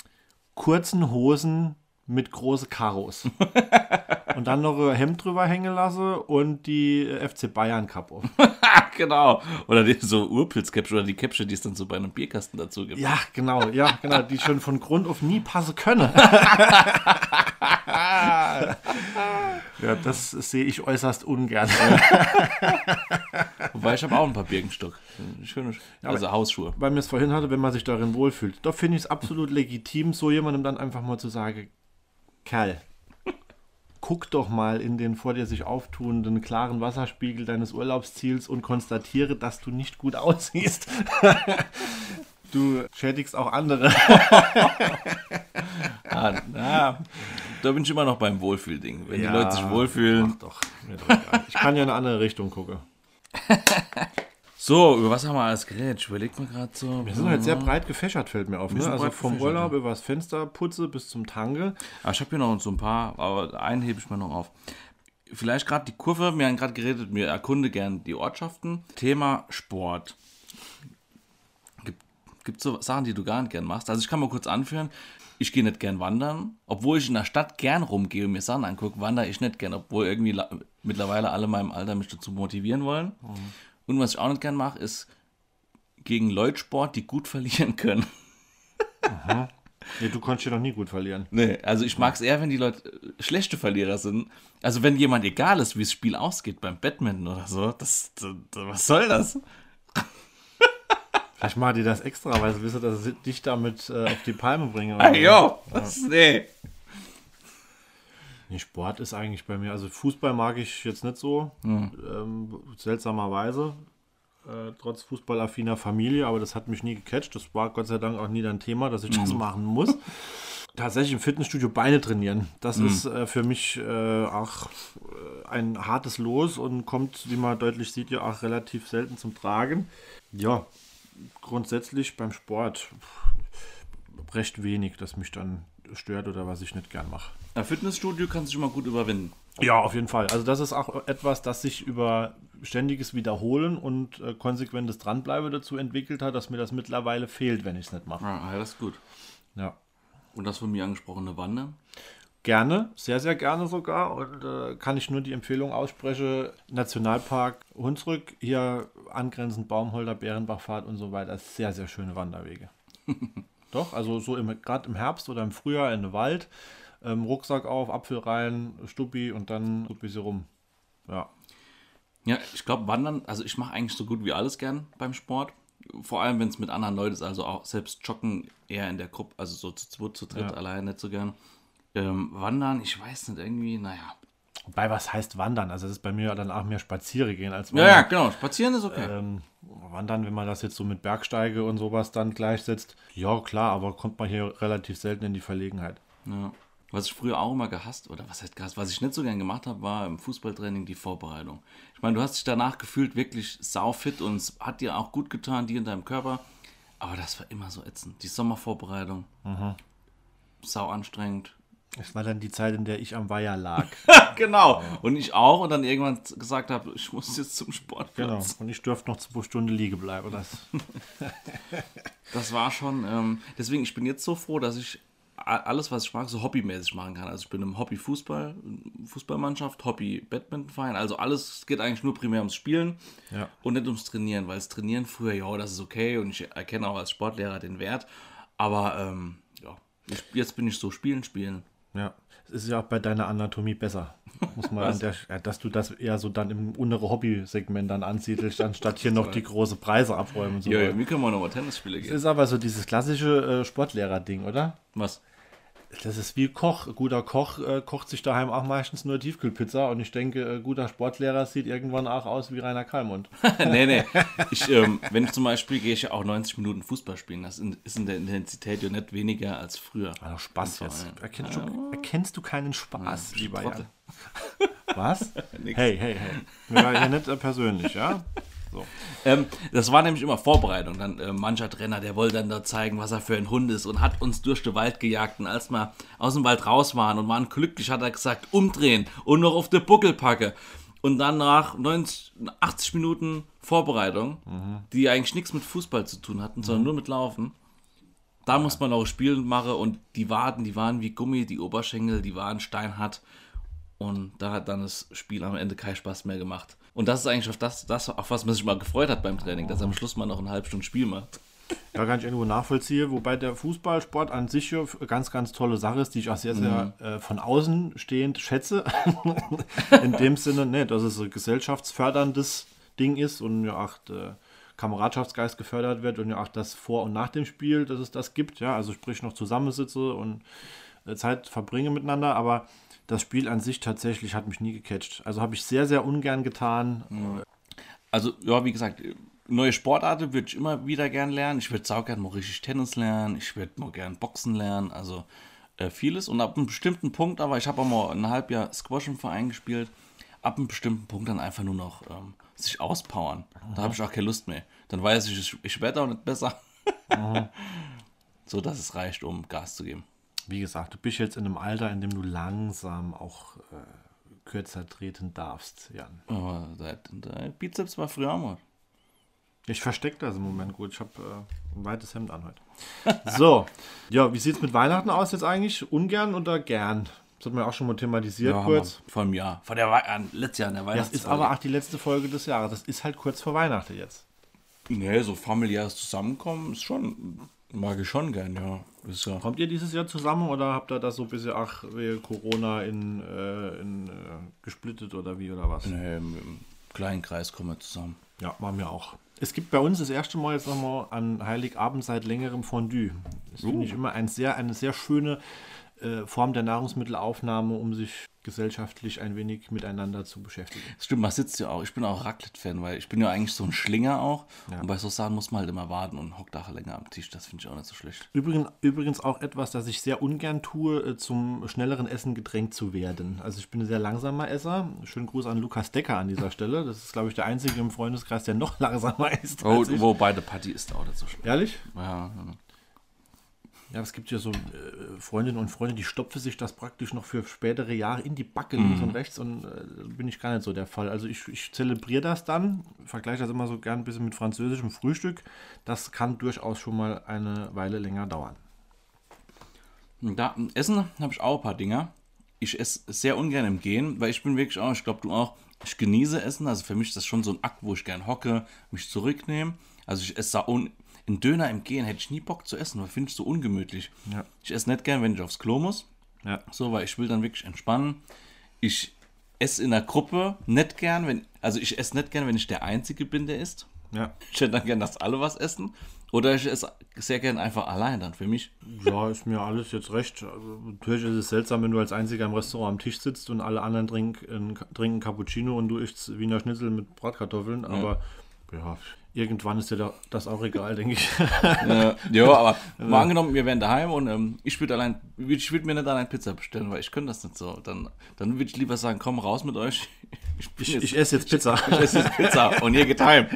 kurzen Hosen mit große Karos. und dann noch ein Hemd drüber hängen lassen und die äh, FC Bayern-Cup auf. genau. Oder die, so Urpilzkäpsche oder die Käpsche, die es dann so bei einem Bierkasten dazu gibt. Ja, genau, ja, genau, die schon von Grund auf nie passen können. ja, das sehe ich äußerst ungern. Wobei ich habe auch ein paar Birkenstock. Schöne, also Hausschuhe. Weil mir es vorhin hatte, wenn man sich darin wohlfühlt. Da finde ich es absolut legitim, so jemandem dann einfach mal zu sagen, Kerl, guck doch mal in den vor dir sich auftuenden klaren Wasserspiegel deines Urlaubsziels und konstatiere, dass du nicht gut aussiehst. du schädigst auch andere. Ah, na, da bin ich immer noch beim Wohlfühlding. Wenn Ja, die Leute sich wohlfühlen. Ach doch. Ich kann ja in eine andere Richtung gucken. So, über was haben wir alles geredet? Ich überleg mal gerade so. Wir sind halt sehr breit gefächert, fällt mir auf. Ne? Also vom Urlaub über das Fensterputze bis zum Tange. Aber ich habe hier noch so ein paar, aber einen hebe ich mir noch auf. Vielleicht gerade die Kurve, wir haben gerade geredet, wir erkunde gern die Ortschaften. Thema Sport. Gibt es so Sachen, die du gar nicht gern machst? Also ich kann mal kurz anführen, ich gehe nicht gern wandern, obwohl ich in der Stadt gern rumgehe und mir Sachen angucke, wandere ich nicht gern, obwohl irgendwie mittlerweile alle in meinem Alter mich dazu motivieren wollen. Und was ich auch nicht gern mache, ist gegen Leute Sport, die gut verlieren können. Nee, du konntest ja noch nie gut verlieren. Nee, also ich mag es eher, wenn die Leute äh, schlechte Verlierer sind. Also wenn jemand egal ist, wie das Spiel ausgeht beim Badminton oder so, das, das, was soll das? Vielleicht machen die das extra, weil sie wissen, dass sie dich damit äh, auf die Palme bringen. Ah, jo, was, nee. Nee, Sport ist eigentlich bei mir, also Fußball mag ich jetzt nicht so, ähm, seltsamerweise, äh, trotz fußballaffiner Familie, aber das hat mich nie gecatcht. Das war Gott sei Dank auch nie dein Thema, dass ich das machen muss. Tatsächlich im Fitnessstudio Beine trainieren. Das ist äh, für mich äh, auch äh, ein hartes Los und kommt, wie man deutlich sieht, ja auch relativ selten zum Tragen. Ja, grundsätzlich beim Sport recht wenig, das mich dann stört oder was ich nicht gern mache. Ein Fitnessstudio kannst du schon mal gut überwinden. Ja, auf jeden Fall. Also das ist auch etwas, das sich über ständiges Wiederholen und äh, konsequentes Dranbleiben dazu entwickelt hat, dass mir das mittlerweile fehlt, wenn ich es nicht mache. Ah, ja, das ist gut. Ja. Und das von mir angesprochene Wandern? Gerne, sehr, sehr gerne sogar. Und äh, kann ich nur die Empfehlung aussprechen, Nationalpark Hunsrück, hier angrenzend Baumholder, Bärenbachfahrt und so weiter. Sehr, sehr schöne Wanderwege. Doch, also so gerade im Herbst oder im Frühjahr in den Wald, ähm, Rucksack auf, Apfel rein, Stuppi und dann so ein bisschen rum. Ja. Ja, ich glaube, Wandern, also ich mache eigentlich so gut wie alles gern beim Sport. Vor allem, wenn es mit anderen Leuten ist, also auch selbst Joggen eher in der Gruppe, also so zu zweit, zu dritt, Ja. allein nicht so gern. Ähm, Wandern, ich weiß nicht, irgendwie, naja. Wobei, was heißt wandern? Also, das ist bei mir dann auch mehr Spaziere gehen als Ja, ja, genau, spazieren ist okay. Ähm, wandern, wenn man das jetzt so mit Bergsteige und sowas dann gleichsetzt, ja klar, aber kommt man hier relativ selten in die Verlegenheit. Ja. Was ich früher auch immer gehasst, oder was heißt gehasst, was ich nicht so gern gemacht habe, war im Fußballtraining die Vorbereitung. Ich meine, du hast dich danach gefühlt wirklich saufit und es hat dir auch gut getan, dir in deinem Körper. Aber das war immer so ätzend. Die Sommervorbereitung. Sau anstrengend. Das war dann die Zeit, in der ich am Weiher lag. genau. Und ich auch und dann irgendwann gesagt habe, ich muss jetzt zum Sport. genau. Und ich durfte noch zwei Stunden liegen bleiben. Das, Das war schon, ähm, deswegen, ich bin jetzt so froh, dass ich alles, was ich mag, so hobbymäßig machen kann. Also ich bin im Hobby-Fußball, Fußballmannschaft, Hobby-Badmintonverein. Also alles geht eigentlich nur primär ums Spielen Ja. und nicht ums Trainieren, weil das Trainieren früher, ja, das ist okay und ich erkenne auch als Sportlehrer den Wert. Aber ähm, ja, ich, jetzt bin ich so spielen, spielen. Ja, es ist ja auch bei deiner Anatomie besser. Muss man an der, ja, dass du das eher so dann im innere Hobby-Segment dann ansiedelst, anstatt hier noch die große Preise abräumen. und So Ja, ja, wie können wir nochmal Tennis spielen Es gehen? ist aber so dieses klassische äh, Sportlehrer-Ding, oder? Was? Das ist wie Koch. Guter Koch äh, kocht sich daheim auch meistens nur Tiefkühlpizza und ich denke, äh, guter Sportlehrer sieht irgendwann auch aus wie Rainer Kalmund. nee, nee. Ich, ähm, wenn ich zum Beispiel gehe ich ja auch 90 Minuten Fußball spielen. Das ist in der Intensität ja nicht weniger als früher. Also Spaß jetzt. ja. Erkennst du, erkennst du keinen Spaß, lieber Trottel. Jan? Was? Hey, hey, hey. Wir waren ja nicht äh, persönlich, ja? So. Ähm, das war nämlich immer Vorbereitung. Dann äh, mancher Trainer, der wollte dann da zeigen, was er für ein Hund ist und hat uns durch den Wald gejagt. Und als wir aus dem Wald raus waren und waren glücklich, hat er gesagt, umdrehen und noch auf den Buckel packe. Und dann nach 90, 80 Minuten Vorbereitung, die eigentlich nichts mit Fußball zu tun hatten, sondern nur mit Laufen, da muss man auch Spiel machen und die Waden, die waren wie Gummi, die Oberschenkel, die waren steinhart. Und da hat dann das Spiel am Ende keinen Spaß mehr gemacht. Und das ist eigentlich auf das, das auf was man sich mal gefreut hat beim Training, dass am Schluss mal noch eine halbe Stunde Spiel macht. Ja, kann ich irgendwo nachvollziehen, wobei der Fußballsport an sich ja eine ganz, ganz tolle Sache ist, die ich auch sehr, sehr äh, von außen stehend schätze. In dem Sinne, ne, dass es ein gesellschaftsförderndes Ding ist und ja auch der Kameradschaftsgeist gefördert wird und ja auch das vor und nach dem Spiel, dass es das gibt. Ja, also sprich noch zusammensitze und äh, Zeit verbringe miteinander, aber das Spiel an sich tatsächlich hat mich nie gecatcht. Also habe ich sehr, sehr ungern getan. Also, ja, wie gesagt, neue Sportarten würde ich immer wieder gern lernen. Ich würde sau gern mal richtig Tennis lernen. Ich würde mal gern Boxen lernen. Also äh, vieles. Und ab einem bestimmten Punkt, aber ich habe auch mal ein halbes Jahr Squash im Verein gespielt. Ab einem bestimmten Punkt dann einfach nur noch ähm, sich auspowern. Da habe ich auch keine Lust mehr. Dann weiß ich, ich, ich werde auch nicht besser. so dass es reicht, um Gas zu geben. Wie gesagt, du bist jetzt in einem Alter, in dem du langsam auch äh, kürzer treten darfst, Jan. Aber der Bizeps war früher mal. Ich verstecke das im Moment gut. Ich habe äh, ein weites Hemd an heute. So, ja, wie sieht es mit Weihnachten aus jetzt eigentlich? Ungern oder gern? Das hat man ja auch schon mal thematisiert Ja, kurz. Vor einem Jahr. Vor der Wei äh, letztes Jahr in der Das ist aber auch die letzte Folge des Jahres. Das ist halt kurz vor Weihnachten jetzt. Nee, so familiäres Zusammenkommen ist schon, mag ich schon gern, ja. Ist ja. Kommt ihr dieses Jahr zusammen oder habt ihr das so ein bisschen, ach, Corona in, äh, in äh, gesplittet oder wie oder was? Nee, im kleinen Kreis kommen wir zusammen. Ja, machen wir auch. Es gibt bei uns das erste Mal jetzt nochmal an Heiligabend seit längerem Fondue. Das finde ich immer ein sehr, eine sehr schöne äh, Form der Nahrungsmittelaufnahme, um sich gesellschaftlich ein wenig miteinander zu beschäftigen. Stimmt, man sitzt ja auch. Ich bin auch Raclette-Fan, weil ich bin ja eigentlich so ein Schlinger auch. Und bei so Sachen muss man halt immer warten und hockt auch länger am Tisch. Das finde ich auch nicht so schlecht. Übrigens, übrigens auch etwas, das ich sehr ungern tue, äh, zum schnelleren Essen gedrängt zu werden. Also ich bin ein sehr langsamer Esser. Schönen Gruß an Lukas Decker an dieser Stelle. Das ist, glaube ich, der einzige im Freundeskreis, der noch langsamer ist. Oh, wobei der Party ist auch nicht so schlimm. Ehrlich? Ja, ja. Ja, es gibt ja so äh, Freundinnen und Freunde, die stopfen sich das praktisch noch für spätere Jahre in die Backe links und rechts und äh, bin ich gar nicht so der Fall. Also ich, ich zelebriere das dann, vergleiche das immer so gern ein bisschen mit französischem Frühstück. Das kann durchaus schon mal eine Weile länger dauern. Da, im Essen habe ich auch ein paar Dinger. Ich esse sehr ungern im Gehen, weil ich bin wirklich auch, ich glaube du auch, ich genieße Essen. Also für mich ist das schon so ein Akt, wo ich gern hocke, mich zurücknehme. Also ich esse da un einen Döner im Gehen hätte ich nie Bock zu essen, weil finde ich so ungemütlich. Ja. Ich esse nicht gern, wenn ich aufs Klo muss. Ja. So, weil ich will dann wirklich entspannen. Ich esse in der Gruppe nicht gern, wenn, also ich esse nicht gern, wenn ich der Einzige bin, der isst. Ja. Ich hätte dann gern, dass alle was essen. Oder ich esse sehr gern einfach allein dann für mich. Ja, ist mir alles jetzt recht. Also, natürlich ist es seltsam, wenn du als Einziger im Restaurant am Tisch sitzt und alle anderen trinken, trinken Cappuccino und du isst Wiener Schnitzel mit Bratkartoffeln. Aber ja, irgendwann ist dir da- das auch egal, denke ich. Äh, ja, aber mal angenommen, wir wären daheim und ähm, ich würde allein, ich würde mir nicht allein Pizza bestellen, weil ich könnte das nicht so. Dann, dann würde ich lieber sagen, komm raus mit euch. Ich, Ich, jetzt, ich esse jetzt Pizza. ich esse jetzt Pizza und ihr geht heim.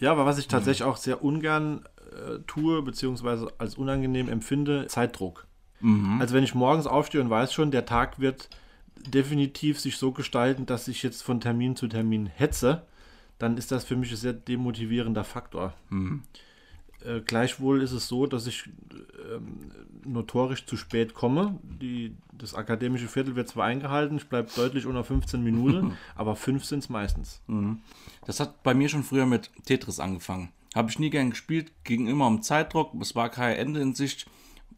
Ja, aber was ich tatsächlich auch sehr ungern äh, tue, beziehungsweise als unangenehm empfinde, Zeitdruck. Also wenn ich morgens aufstehe und weiß schon, der Tag wird definitiv sich so gestalten, dass ich jetzt von Termin zu Termin hetze, dann ist das für mich ein sehr demotivierender Faktor. Äh, gleichwohl ist es so, dass ich ähm, notorisch zu spät komme. Die, das akademische Viertel wird zwar eingehalten, ich bleibe deutlich unter 15 Minuten, aber fünf sind es meistens. Das hat bei mir schon früher mit Tetris angefangen. Habe ich nie gern gespielt, ging immer um Zeitdruck, es war kein Ende in Sicht.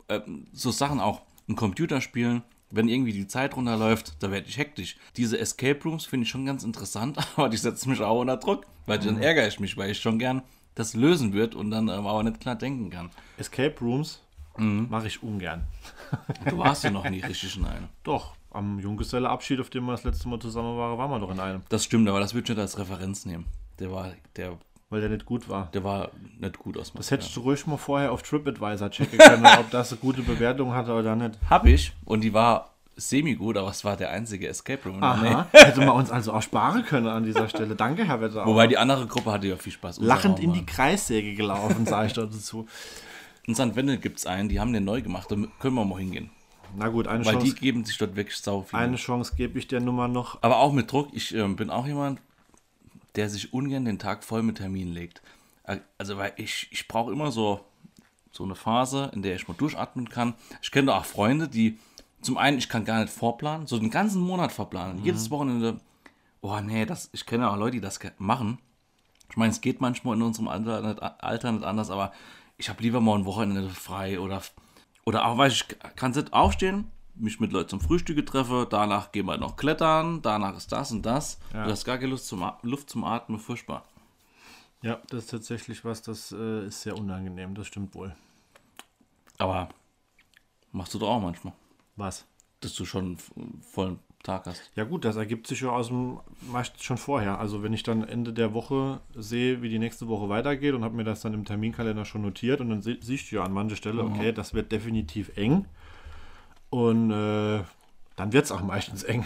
Ähm, so Sachen auch in Computerspielen, wenn irgendwie die Zeit runterläuft, da werde ich hektisch. Diese Escape Rooms finde ich schon ganz interessant, aber die setzen mich auch unter Druck, weil dann ärgere ich mich, weil ich schon gern das lösen wird und dann ähm, aber nicht klar denken kann. Escape Rooms mache ich ungern. Du warst ja noch nie richtig in einem. Doch, am Junggeselleabschied, auf dem wir das letzte Mal zusammen waren, waren wir doch in einem. Das stimmt, aber das würde ich nicht als Referenz nehmen. Der war, der, Weil der nicht gut war. der war nicht gut aus Das hättest du ruhig mal vorher auf TripAdvisor checken können, ob das eine gute Bewertung hatte oder nicht. Hab ich und die war semi-gut, aber es war der einzige Escape Room. Aha, hätte man uns also auch sparen können an dieser Stelle. Danke, Herr Wetter. Wobei die andere Gruppe hatte ja viel Spaß. Lachend in die Kreissäge gelaufen, sage ich dazu. In St. Wendel gibt es einen, die haben den neu gemacht, da können wir mal hingehen. Na gut, eine Weil die Chance, geben sich dort wirklich sau viel. eine Chance gebe ich der Nummer noch. Aber auch mit Druck. Ich ähm, bin auch jemand, der sich ungern den Tag voll mit Terminen legt. Äh, Also, weil ich, ich brauche immer so, so eine Phase, in der ich mal durchatmen kann. Ich kenne auch Freunde, die zum einen, ich kann gar nicht vorplanen, so den ganzen Monat verplanen. Jedes Wochenende, oh nee, das, ich kenne auch Leute, die das machen. Ich meine, es geht manchmal in unserem Alter nicht, Alter nicht anders, aber ich habe lieber mal ein Wochenende frei oder, oder auch, weil ich kann nicht aufstehen, mich mit Leuten zum Frühstück treffe, danach gehen wir noch klettern, danach ist das und das. Du hast gar keine Lust zum, Luft zum Atmen, furchtbar. Ja, das ist tatsächlich was, das äh, ist sehr unangenehm, das stimmt wohl. Aber machst du doch auch manchmal, Was? dass du schon vollen Tag hast. Ja gut, das ergibt sich ja aus dem meistens schon vorher. Also wenn ich dann Ende der Woche sehe, wie die nächste Woche weitergeht und habe mir das dann im Terminkalender schon notiert und dann siehst du ja an mancher Stelle, okay, das wird definitiv eng. Und äh, dann wird es auch meistens eng.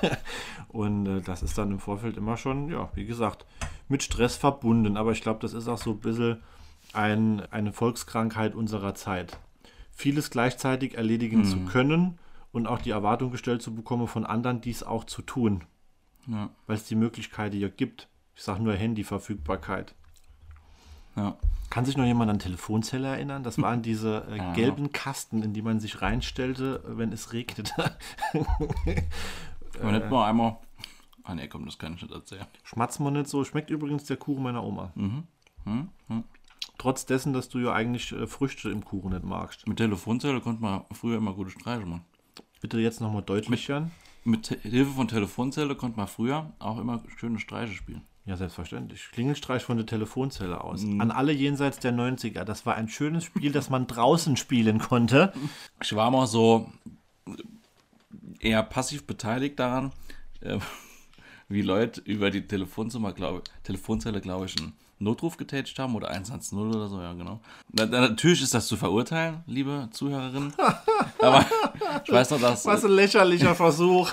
und äh, das ist dann im Vorfeld immer schon, ja, wie gesagt, mit Stress verbunden. Aber ich glaube, das ist auch so ein bisschen ein, eine Volkskrankheit unserer Zeit. Vieles gleichzeitig erledigen zu können und auch die Erwartung gestellt zu bekommen von anderen, dies auch zu tun. Ja. Weil es die Möglichkeit ja gibt. Ich sage nur Handyverfügbarkeit. Ja. Kann sich noch jemand an Telefonzelle erinnern? Das waren diese äh, gelben Kasten, in die man sich reinstellte, wenn es regnete. Aber nicht mal einmal. Ah nee, komm, das kann ich nicht erzählen. Schmatzt man nicht so. Schmeckt übrigens der Kuchen meiner Oma. Trotz dessen, dass du ja eigentlich äh, Früchte im Kuchen nicht magst. Mit Telefonzelle konnte man früher immer gute Streiche machen. Bitte jetzt nochmal deutlichern. Mit Te- Hilfe von Telefonzelle konnte man früher auch immer schöne Streiche spielen. Ja, selbstverständlich. Klingelstreich von der Telefonzelle aus. An alle jenseits der 90er. Das war ein schönes Spiel, das man draußen spielen konnte. Ich war mal so eher passiv beteiligt daran, äh, wie Leute über die Telefonzimmer, glaube Telefonzelle, glaube ich, einen Notruf getätigt haben oder 110 oder so, ja, genau. Na, na, natürlich ist das zu verurteilen, liebe Zuhörerinnen. Aber ich weiß noch, dass Was ein lächerlicher Versuch.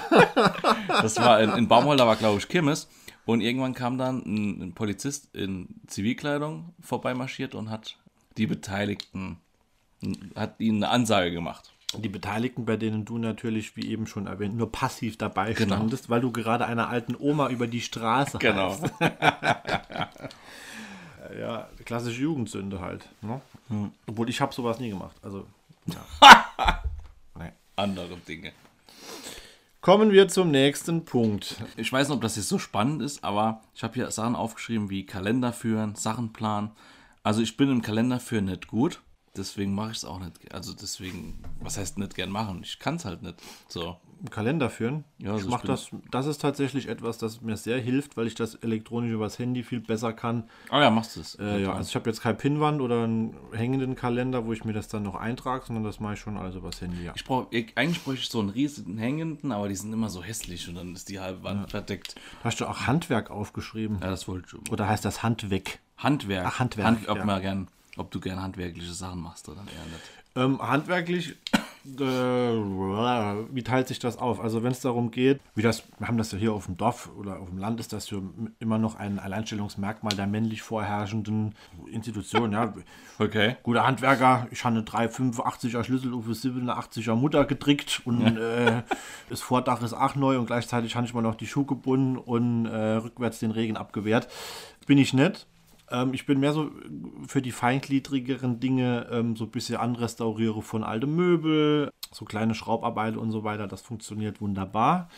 das war in, in Baumholder war, glaube ich, Kirmes. Und irgendwann kam dann ein, ein Polizist in Zivilkleidung vorbeimarschiert und hat die Beteiligten, hat ihnen eine Ansage gemacht. Die Beteiligten, bei denen du natürlich, wie eben schon erwähnt, nur passiv dabei Genau. standest, weil du gerade einer alten Oma über die Straße Genau. heißt. Ja, klassische Jugendsünde halt. Ne? Obwohl ich habe sowas nie gemacht. Also, ja. nee. Andere Dinge. Kommen wir zum nächsten Punkt. Ich weiß nicht, ob das jetzt so spannend ist, aber ich habe hier Sachen aufgeschrieben wie Kalender führen, Sachen planen. Also ich bin im Kalender führen nicht gut, deswegen mache ich es auch nicht. Also deswegen, was heißt nicht gern machen? Ich kann es halt nicht. So. Kalender führen. Ja, ich also ich bin- das. Das ist tatsächlich etwas, das mir sehr hilft, weil ich das elektronisch übers Handy viel besser kann. Ah ja, machst du es. Äh, ja, also ich habe jetzt keine Pinnwand oder einen hängenden Kalender, wo ich mir das dann noch eintrage, sondern das mache ich schon alles übers Handy. Ja. Ich brauch, ich, eigentlich bräuchte ich so einen riesigen hängenden, aber die sind immer so hässlich und dann ist die halbe Wand verdeckt. Hast du auch Handwerk aufgeschrieben? Ja, das wollte ich. Oder heißt das Handweg? Handwerk. Ach, Handwerk, ob, ja. mal gern, ob du gern handwerkliche Sachen machst oder eher nicht. Ähm, handwerklich, äh, wie teilt sich das auf? Also wenn es darum geht, wie das, wir haben das ja hier auf dem Dorf oder auf dem Land, ist das ja immer noch ein Alleinstellungsmerkmal der männlich vorherrschenden Institution. Ja, Okay. guter Handwerker, ich habe eine 385er Schlüssel auf eine 87er Mutter getrickt und äh, das Vordach ist auch neu und gleichzeitig habe ich mal noch die Schuhe gebunden und äh, rückwärts den Regen abgewehrt. Bin ich nicht. Ähm, ich bin mehr so für die feingliedrigeren Dinge ähm, so ein bisschen anrestauriere von altem Möbel, so kleine Schraubarbeiten und so weiter. Das funktioniert wunderbar.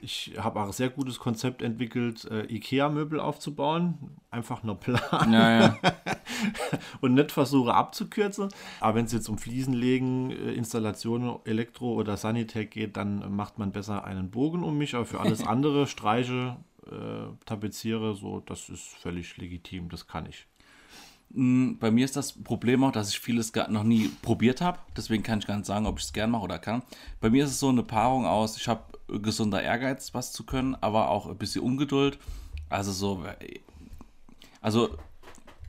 Ich habe auch ein sehr gutes Konzept entwickelt, äh, Ikea-Möbel aufzubauen. Einfach nur Plan. Ja, ja. und nicht versuche abzukürzen. Aber wenn es jetzt um Fliesenlegen, äh, Installation, Elektro oder Sanitec geht, dann macht man besser einen Bogen um mich. Aber für alles andere, Streiche, äh, Tapeziere, so, das ist völlig legitim, das kann ich. Mm, Bei mir ist das Problem auch, dass ich vieles noch nie probiert habe. Deswegen kann ich gar nicht sagen, ob ich es gern mache oder kann. Bei mir ist es so eine Paarung aus, ich habe gesunder Ehrgeiz, was zu können, aber auch ein bisschen Ungeduld. Also so, äh, also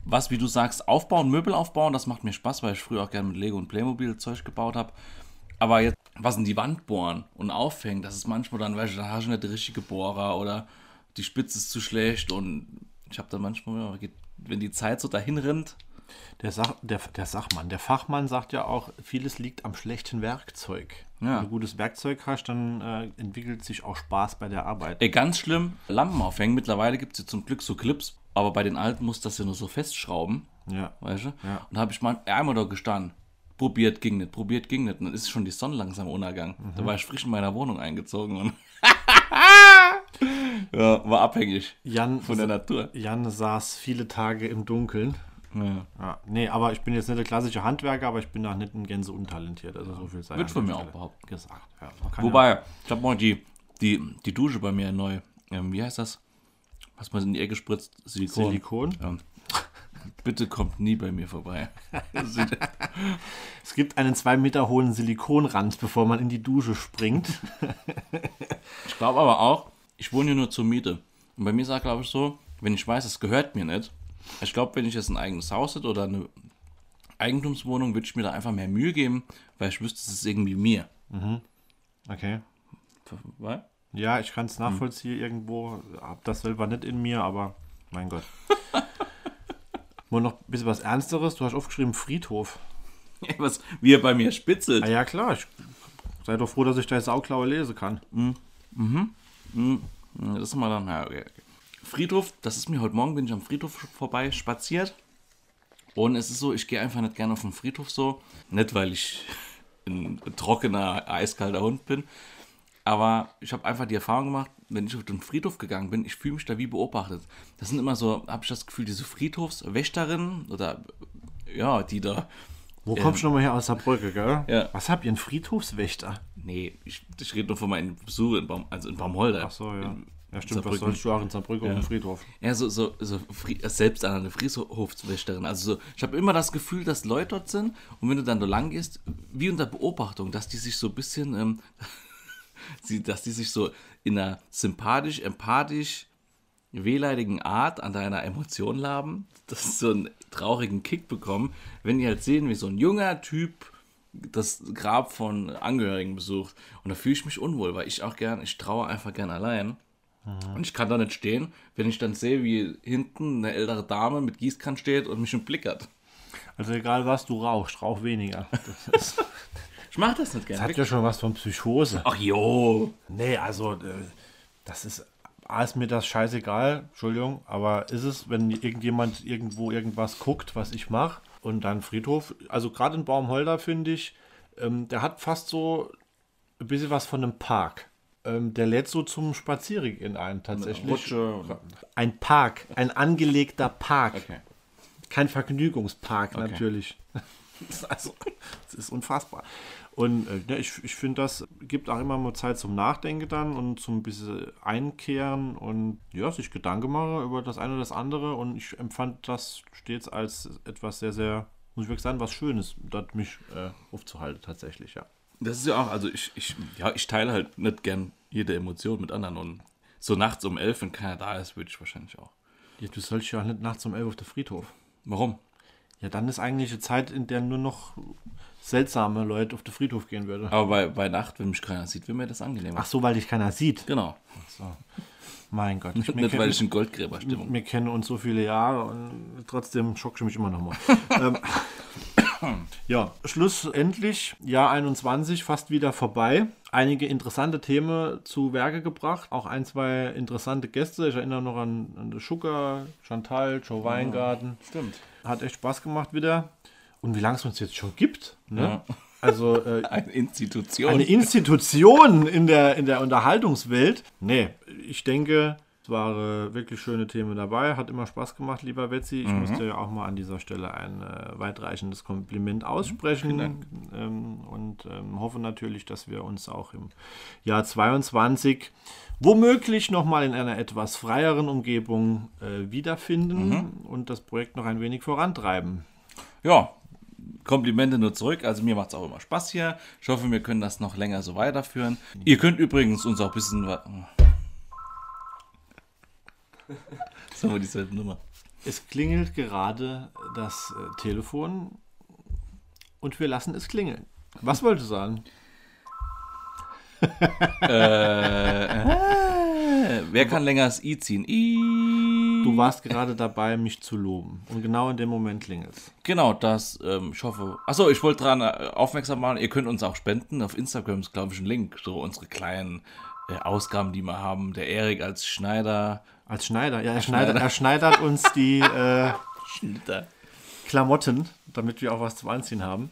was, wie du sagst, aufbauen, Möbel aufbauen, das macht mir Spaß, weil ich früher auch gerne mit Lego und Playmobil Zeug gebaut habe. Aber jetzt, was in die Wand bohren und aufhängen, das ist manchmal dann, weißt du, da hast du nicht richtige Bohrer oder die Spitze ist zu schlecht und ich habe dann manchmal, wenn die Zeit so dahin rennt, Der, Sach, der, der Sachmann, der Fachmann sagt ja auch, vieles liegt am schlechten Werkzeug. Ja. Wenn du gutes Werkzeug hast, dann äh, entwickelt sich auch Spaß bei der Arbeit. Ey, ganz schlimm, Lampen aufhängen. Mittlerweile gibt es ja zum Glück so Clips, aber bei den alten muss das ja nur so festschrauben, Ja. weißt du? Ja. Und da habe ich mal einmal da gestanden. Probiert, ging nicht, probiert, ging nicht. Und dann ist schon die Sonne langsam Untergang. Mhm. Da war ich frisch in meiner Wohnung eingezogen und ja, war abhängig Jan, von der Natur. Jan saß viele Tage im Dunkeln. Ja. Ja, nee, aber ich bin jetzt nicht der klassische Handwerker, aber ich bin auch nicht ein Gänse untalentiert. Also so viel sei Wird von mir auch behauptet. gesagt. Ja, Wobei, ich habe mal die, die, die Dusche bei mir neu. Ähm, wie heißt das? Was man in die Ecke spritzt? ja Silikon. Silikon. Ja. Bitte kommt nie bei mir vorbei. Es gibt einen zwei Meter hohen Silikonrand, bevor man in die Dusche springt. Ich glaube aber auch, ich wohne hier nur zur Miete. Und bei mir ist es, glaube ich, so, wenn ich weiß, es gehört mir nicht. Ich glaube, wenn ich jetzt ein eigenes Haus hätte oder eine Eigentumswohnung, würde ich mir da einfach mehr Mühe geben, weil ich wüsste, es ist irgendwie mir. Okay. Weil? Ja, ich kann es nachvollziehen irgendwo. Hab das selber nicht in mir, aber mein Gott. Nur noch ein bisschen was Ernsteres. Du hast aufgeschrieben Friedhof. Was, wie er bei mir spitzelt. Ah ja, klar. Ich sei doch froh, dass ich da Sauklaue lesen kann. Das ist mal dann, ja, okay, okay. Friedhof, das ist mir heute Morgen, bin ich am Friedhof vorbei spaziert. Und es ist so, ich gehe einfach nicht gerne auf den Friedhof so. Nicht, weil ich ein trockener, eiskalter Hund bin. Aber ich habe einfach die Erfahrung gemacht, wenn ich auf den Friedhof gegangen bin, ich fühle mich da wie beobachtet. Das sind immer so, habe ich das Gefühl, diese Friedhofswächterinnen oder ja, die da. Wo kommst du nochmal her aus Saarbrücke, gell? Ja. Was habt ihr, einen Friedhofswächter? Nee, ich, ich rede nur von meinen Besuch in, Baum, also in Baumholder. Ach so, ja. In Ja, stimmt. Was Saarbrücken. sollst du auch in Saarbrücke auf dem Friedhof? Ja, so, so, so selbst eine Friedhofswächterin. Also so, ich habe immer das Gefühl, dass Leute dort sind und wenn du dann da lang gehst, wie unter Beobachtung, dass die sich so ein bisschen, ähm, dass die sich so in einer sympathisch, empathisch, wehleidigen Art an deiner Emotion laben, dass sie so einen traurigen Kick bekommen, wenn die halt sehen, wie so ein junger Typ das Grab von Angehörigen besucht. Und da fühle ich mich unwohl, weil ich auch gern, ich traue einfach gern allein. Und ich kann da nicht stehen, wenn ich dann sehe, wie hinten eine ältere Dame mit Gießkann steht und mich im Blick hat. Also egal was, du rauchst, rauch weniger. Das, Ich mach das nicht das gerne. hat ja schon was von Psychose. Ach jo. Nee, also äh, das ist, A, ist mir das scheißegal, Entschuldigung, aber ist es, wenn irgendjemand irgendwo irgendwas guckt, was ich mache und dann Friedhof, also gerade in Baumholder finde ich, ähm, der hat fast so ein bisschen was von einem Park. Ähm, der lädt so zum Spazierengehen ein, tatsächlich. Rutsche. und- Ein Park, ein angelegter Park. Okay. Kein Vergnügungspark natürlich. Das ist also, das ist unfassbar. Und äh, ja, ich, ich finde, das gibt auch immer mal Zeit zum Nachdenken dann und zum bisschen Einkehren und ja, sich Gedanken machen über das eine oder das andere. Und ich empfand das stets als etwas sehr, sehr, muss ich wirklich sagen, was Schönes, dort mich äh, aufzuhalten tatsächlich, ja. Das ist ja auch, also ich, ich, ja, ich teile halt nicht gern jede Emotion mit anderen und so nachts um elf, wenn keiner da ist, würde ich wahrscheinlich auch. ja. Du sollst ja auch nicht nachts um 11 auf den Friedhof. Warum? Ja, dann ist eigentlich eine Zeit, in der nur noch seltsame Leute auf den Friedhof gehen würden. Aber bei, bei Nacht, wenn mich keiner sieht, wäre mir das angenehmer. Ach so, weil dich keiner sieht. Genau. Mein Gott. Ich, Nicht, weil ich in Goldgräberstimmung wir kennen uns so viele Jahre und trotzdem schockst du mich immer noch mal. ähm, ja, schlussendlich, Jahr 21, fast wieder vorbei. Einige interessante Themen zu Werke gebracht. Auch ein, zwei interessante Gäste. Ich erinnere noch an, an Schucker, Chantal, Joe Weingarten. Stimmt. Hat echt Spaß gemacht wieder. Und wie lange es uns jetzt schon gibt. Ne? Ja. Also äh, Eine Institution. eine Institution in der, in der Unterhaltungswelt. Nee, ich denke, waren wirklich schöne Themen dabei. Hat immer Spaß gemacht, lieber Wetzi. Ich Mhm. musste ja auch mal an dieser Stelle ein äh, weitreichendes Kompliment aussprechen. Ähm, und ähm, hoffe natürlich, dass wir uns auch im Jahr 22 womöglich nochmal in einer etwas freieren Umgebung äh, wiederfinden Mhm. und das Projekt noch ein wenig vorantreiben. Ja, Komplimente nur zurück. Also mir macht es auch immer Spaß hier. Ich hoffe, wir können das noch länger so weiterführen. Ihr könnt übrigens uns auch ein bisschen... wa- Sagen wir die selbe Nummer. Es klingelt gerade das äh, Telefon und wir lassen es klingeln. Was wolltest du sagen? Äh, wer kann länger das I ziehen? I. Du warst gerade dabei, mich zu loben. Und genau in dem Moment klingelt es. Genau, das, ähm, ich hoffe. Achso, ich wollte daran äh, aufmerksam machen, ihr könnt uns auch spenden. Auf Instagram ist, glaube ich, ein Link. So unsere kleinen äh, Ausgaben, die wir haben. Der Erik als Schneider. Als Schneider. Ja, er, Schneider, er schneidert uns die äh. Klamotten, damit wir auch was zum Anziehen haben.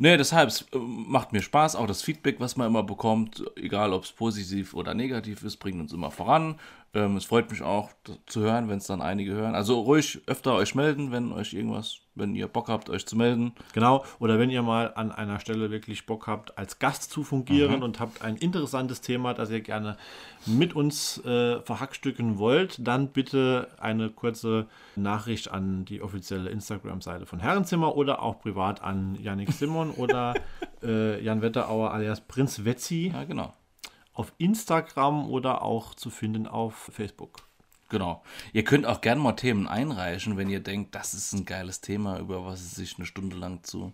Nee, deshalb, es äh, macht mir Spaß. Auch das Feedback, was man immer bekommt, egal ob es positiv oder negativ ist, bringt uns immer voran. Ähm, es freut mich auch zu hören, wenn es dann einige hören. Also ruhig öfter euch melden, wenn euch irgendwas, wenn ihr Bock habt, euch zu melden. Genau. Oder wenn ihr mal an einer Stelle wirklich Bock habt, als Gast zu fungieren und habt ein interessantes Thema, das ihr gerne mit uns äh, verhackstücken wollt, dann bitte eine kurze Nachricht an die offizielle Instagram-Seite von Herrenzimmer oder auch privat an Yannick Simon oder äh, Jan Wetterauer alias Prinz Wetzi Ja, genau. Auf Instagram oder auch zu finden auf Facebook. Genau. Ihr könnt auch gerne mal Themen einreichen, wenn ihr denkt, das ist ein geiles Thema, über was es sich eine Stunde lang zu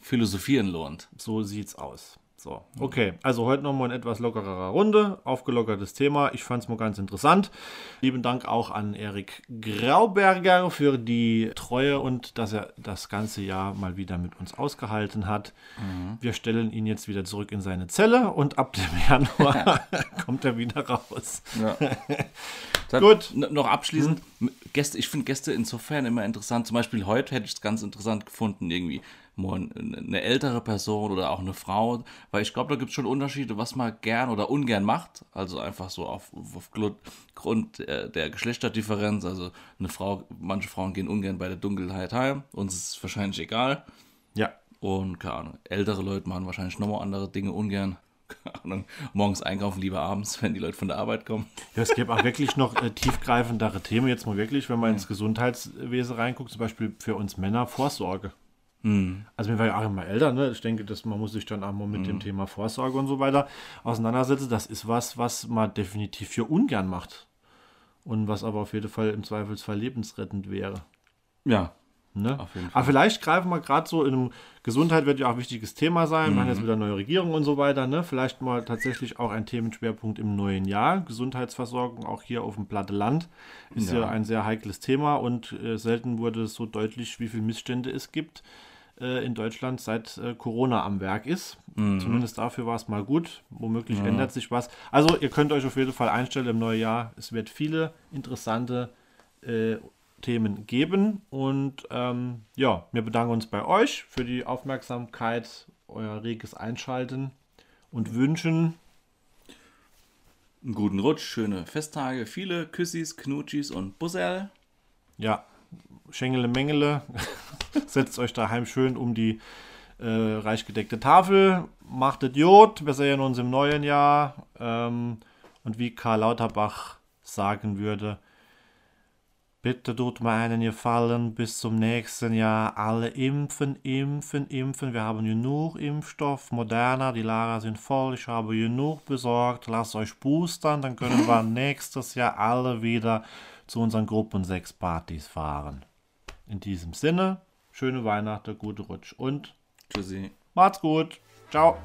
philosophieren lohnt. So sieht's aus. So, okay. Also heute nochmal in etwas lockerer Runde. Aufgelockertes Thema. Ich fand's mal ganz interessant. Lieben Dank auch an Erik Grauberger für die Treue und dass er das ganze Jahr mal wieder mit uns ausgehalten hat. Wir stellen ihn jetzt wieder zurück in seine Zelle und ab dem Januar kommt er wieder raus. Ja. Gut. Noch abschließend, m- Gäste, ich finde Gäste insofern immer interessant. Zum Beispiel heute hätte ich es ganz interessant gefunden, irgendwie eine ältere Person oder auch eine Frau, weil ich glaube, da gibt es schon Unterschiede, was man gern oder ungern macht. Also einfach so auf, auf Glut- Grund der, Geschlechterdifferenz. Also eine Frau, manche Frauen gehen ungern bei der Dunkelheit heim, uns ist es wahrscheinlich egal. Ja. Und keine Ahnung, ältere Leute machen wahrscheinlich nochmal andere Dinge ungern. Keine Ahnung, morgens einkaufen, lieber abends, wenn die Leute von der Arbeit kommen. Ja, es gibt auch wirklich noch äh, tiefgreifendere Themen, jetzt mal wirklich, wenn man ins Gesundheitswesen reinguckt, zum Beispiel für uns Männer Vorsorge. Also wir waren ja auch immer älter, ne? Ich denke, dass man muss sich dann auch mal mit dem Thema Vorsorge und so weiter auseinandersetzen. Das ist was, was man definitiv für ungern macht. Und was aber auf jeden Fall im Zweifelsfall lebensrettend wäre. Ja, Ne? Auf jeden Aber vielleicht greifen wir gerade so in einem Gesundheit wird ja auch ein wichtiges Thema sein. Wir haben jetzt wieder neue Regierung und so weiter. Ne? Vielleicht mal tatsächlich auch ein Themenschwerpunkt im neuen Jahr. Gesundheitsversorgung auch hier auf dem platte Land ist ja, Ja. ein sehr heikles Thema und äh, selten wurde es so deutlich, wie viele Missstände es gibt äh, in Deutschland seit äh, Corona am Werk ist. Zumindest dafür war es mal gut. Womöglich ändert sich was. Also ihr könnt euch auf jeden Fall einstellen im neuen Jahr. Es wird viele interessante äh, Themen geben. Und ähm, ja, wir bedanken uns bei euch für die Aufmerksamkeit, euer reges Einschalten und wünschen einen guten Rutsch, schöne Festtage, viele Küssis, Knutschis und Bussel. ja, Schengele Mengele. Setzt euch daheim schön um die äh, reich gedeckte Tafel. Macht es Jod. Wir sehen uns im neuen Jahr. Ähm, und wie Karl Lauterbach sagen würde, bitte tut mir einen Gefallen, bis zum nächsten Jahr alle impfen, impfen, impfen. Wir haben genug Impfstoff, Moderna, die Lager sind voll, ich habe genug besorgt. Lasst euch boostern, dann können wir nächstes Jahr alle wieder zu unseren Gruppen 6 Partys fahren. In diesem Sinne, schöne Weihnachten, gute Rutsch und Tschüssi. macht's gut. Ciao.